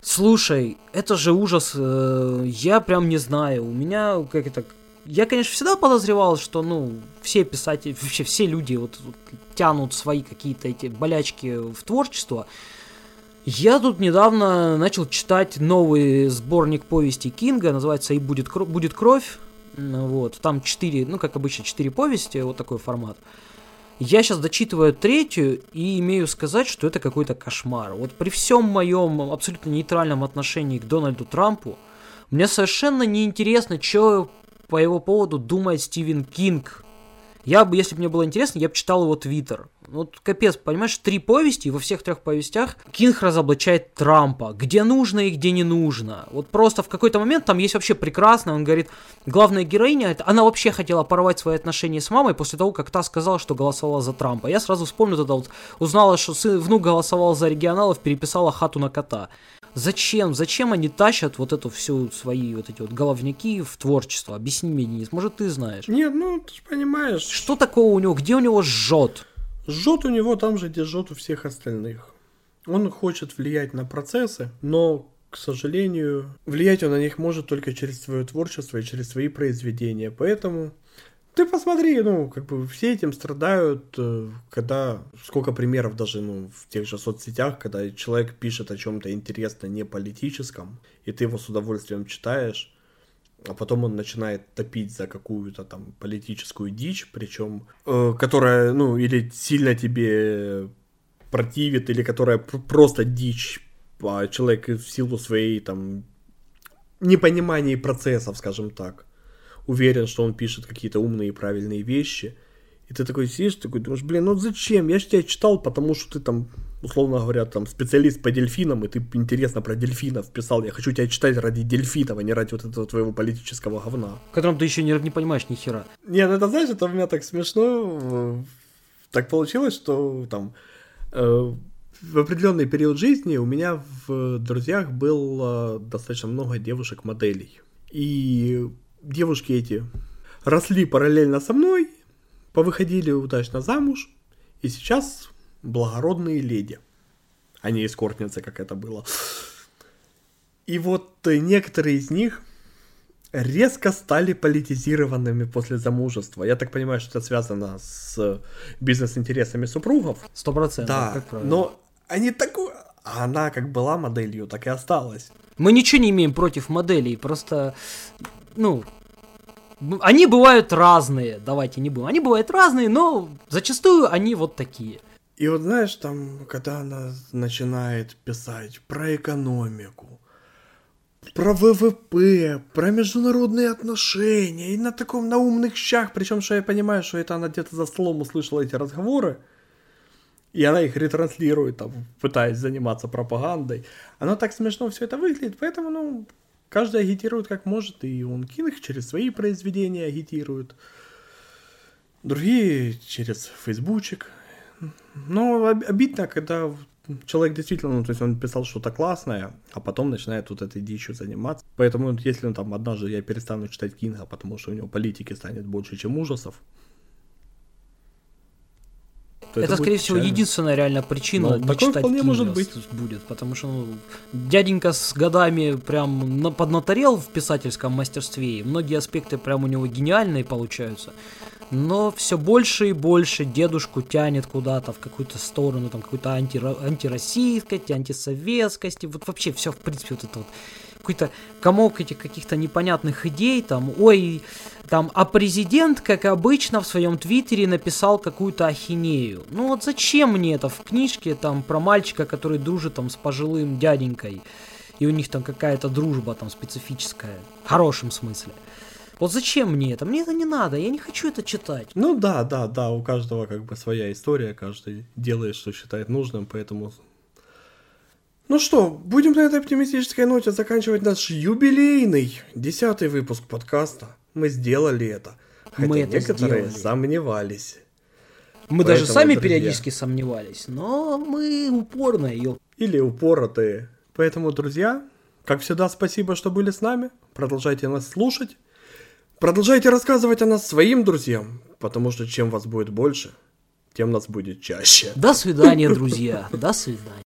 Слушай, это же ужас. Э, я прям не знаю. У меня как это я, конечно, всегда подозревал, что, ну, все писатели, вообще все люди вот, вот тянут свои какие-то эти болячки в творчество. Я тут недавно начал читать новый сборник повести Кинга, называется «И будет, кровь, будет кровь». Вот, там четыре, ну, как обычно, четыре повести, вот такой формат. Я сейчас дочитываю третью и имею сказать, что это какой-то кошмар. Вот при всем моем абсолютно нейтральном отношении к Дональду Трампу, мне совершенно неинтересно, что по его поводу думает Стивен Кинг. Я бы, если бы мне было интересно, я бы читал его твиттер. Вот капец, понимаешь, три повести, и во всех трех повестях Кинг разоблачает Трампа, где нужно и где не нужно. Вот просто в какой-то момент там есть вообще прекрасно, он говорит, главная героиня, она вообще хотела порвать свои отношения с мамой после того, как та сказала, что голосовала за Трампа. Я сразу вспомню тогда вот, узнала, что сын, внук голосовал за регионалов, переписала хату на кота. Зачем? Зачем они тащат вот эту всю свои вот эти вот головняки в творчество? Объясни мне, Денис, может ты знаешь? Нет, ну ты же понимаешь. Что такого у него? Где у него жжет? Жжет у него там же, где жжет у всех остальных. Он хочет влиять на процессы, но, к сожалению, влиять он на них может только через свое творчество и через свои произведения. Поэтому ты посмотри, ну, как бы все этим страдают, э, когда сколько примеров даже, ну, в тех же соцсетях, когда человек пишет о чем-то интересно не политическом, и ты его с удовольствием читаешь, а потом он начинает топить за какую-то там политическую дичь, причем, э, которая, ну, или сильно тебе противит, или которая просто дичь, а человек в силу своей там непонимания процессов, скажем так уверен, что он пишет какие-то умные и правильные вещи. И ты такой сидишь, такой думаешь, блин, ну зачем? Я же тебя читал, потому что ты там, условно говоря, там специалист по дельфинам, и ты интересно про дельфинов писал. Я хочу тебя читать ради дельфинов, а не ради вот этого твоего политического говна. В котором ты еще не, не понимаешь ни хера. Не, ну это знаешь, это у меня так смешно. Так получилось, что там э, в определенный период жизни у меня в друзьях было достаточно много девушек-моделей. И девушки эти росли параллельно со мной, повыходили удачно замуж, и сейчас благородные леди, а не эскортницы, как это было. И вот некоторые из них резко стали политизированными после замужества. Я так понимаю, что это связано с бизнес-интересами супругов. Сто процентов. Да, но они такое... А она как была моделью, так и осталась. Мы ничего не имеем против моделей, просто, ну, они бывают разные, давайте не будем. Они бывают разные, но зачастую они вот такие. И вот знаешь, там, когда она начинает писать про экономику, про ВВП, про международные отношения, и на таком на умных щах, причем, что я понимаю, что это она где-то за столом услышала эти разговоры, и она их ретранслирует, там, пытаясь заниматься пропагандой. Оно так смешно все это выглядит, поэтому, ну, каждый агитирует как может, и он Кинг через свои произведения агитирует, другие через фейсбучик. Но обидно, когда человек действительно, ну, то есть он писал что-то классное, а потом начинает вот этой дичью заниматься. Поэтому, если он там однажды я перестану читать Кинга, потому что у него политики станет больше, чем ужасов, это, это скорее всего, единственная реальная причина ну, не читать вполне может быть. будет, потому что ну, дяденька с годами прям на, поднаторел в писательском мастерстве, и многие аспекты прям у него гениальные получаются. Но все больше и больше дедушку тянет куда-то в какую-то сторону, там, какой-то анти, антироссийскости, антисоветскости, вот вообще все, в принципе, вот это вот какой-то комок этих каких-то непонятных идей, там, ой, там, а президент, как обычно, в своем твиттере написал какую-то ахинею. Ну вот зачем мне это в книжке, там, про мальчика, который дружит, там, с пожилым дяденькой, и у них там какая-то дружба, там, специфическая, в хорошем смысле. Вот зачем мне это? Мне это не надо, я не хочу это читать. Ну да, да, да, у каждого как бы своя история, каждый делает, что считает нужным, поэтому... Ну что, будем на этой оптимистической ноте заканчивать наш юбилейный десятый выпуск подкаста. Мы сделали это. Хотя Мы это некоторые сделали. сомневались. Мы Поэтому, даже сами друзья, периодически сомневались, но мы упорные, ё... Или упоротые. Поэтому, друзья, как всегда, спасибо, что были с нами. Продолжайте нас слушать. Продолжайте рассказывать о нас своим друзьям, потому что чем вас будет больше, тем нас будет чаще. До свидания, друзья. До свидания.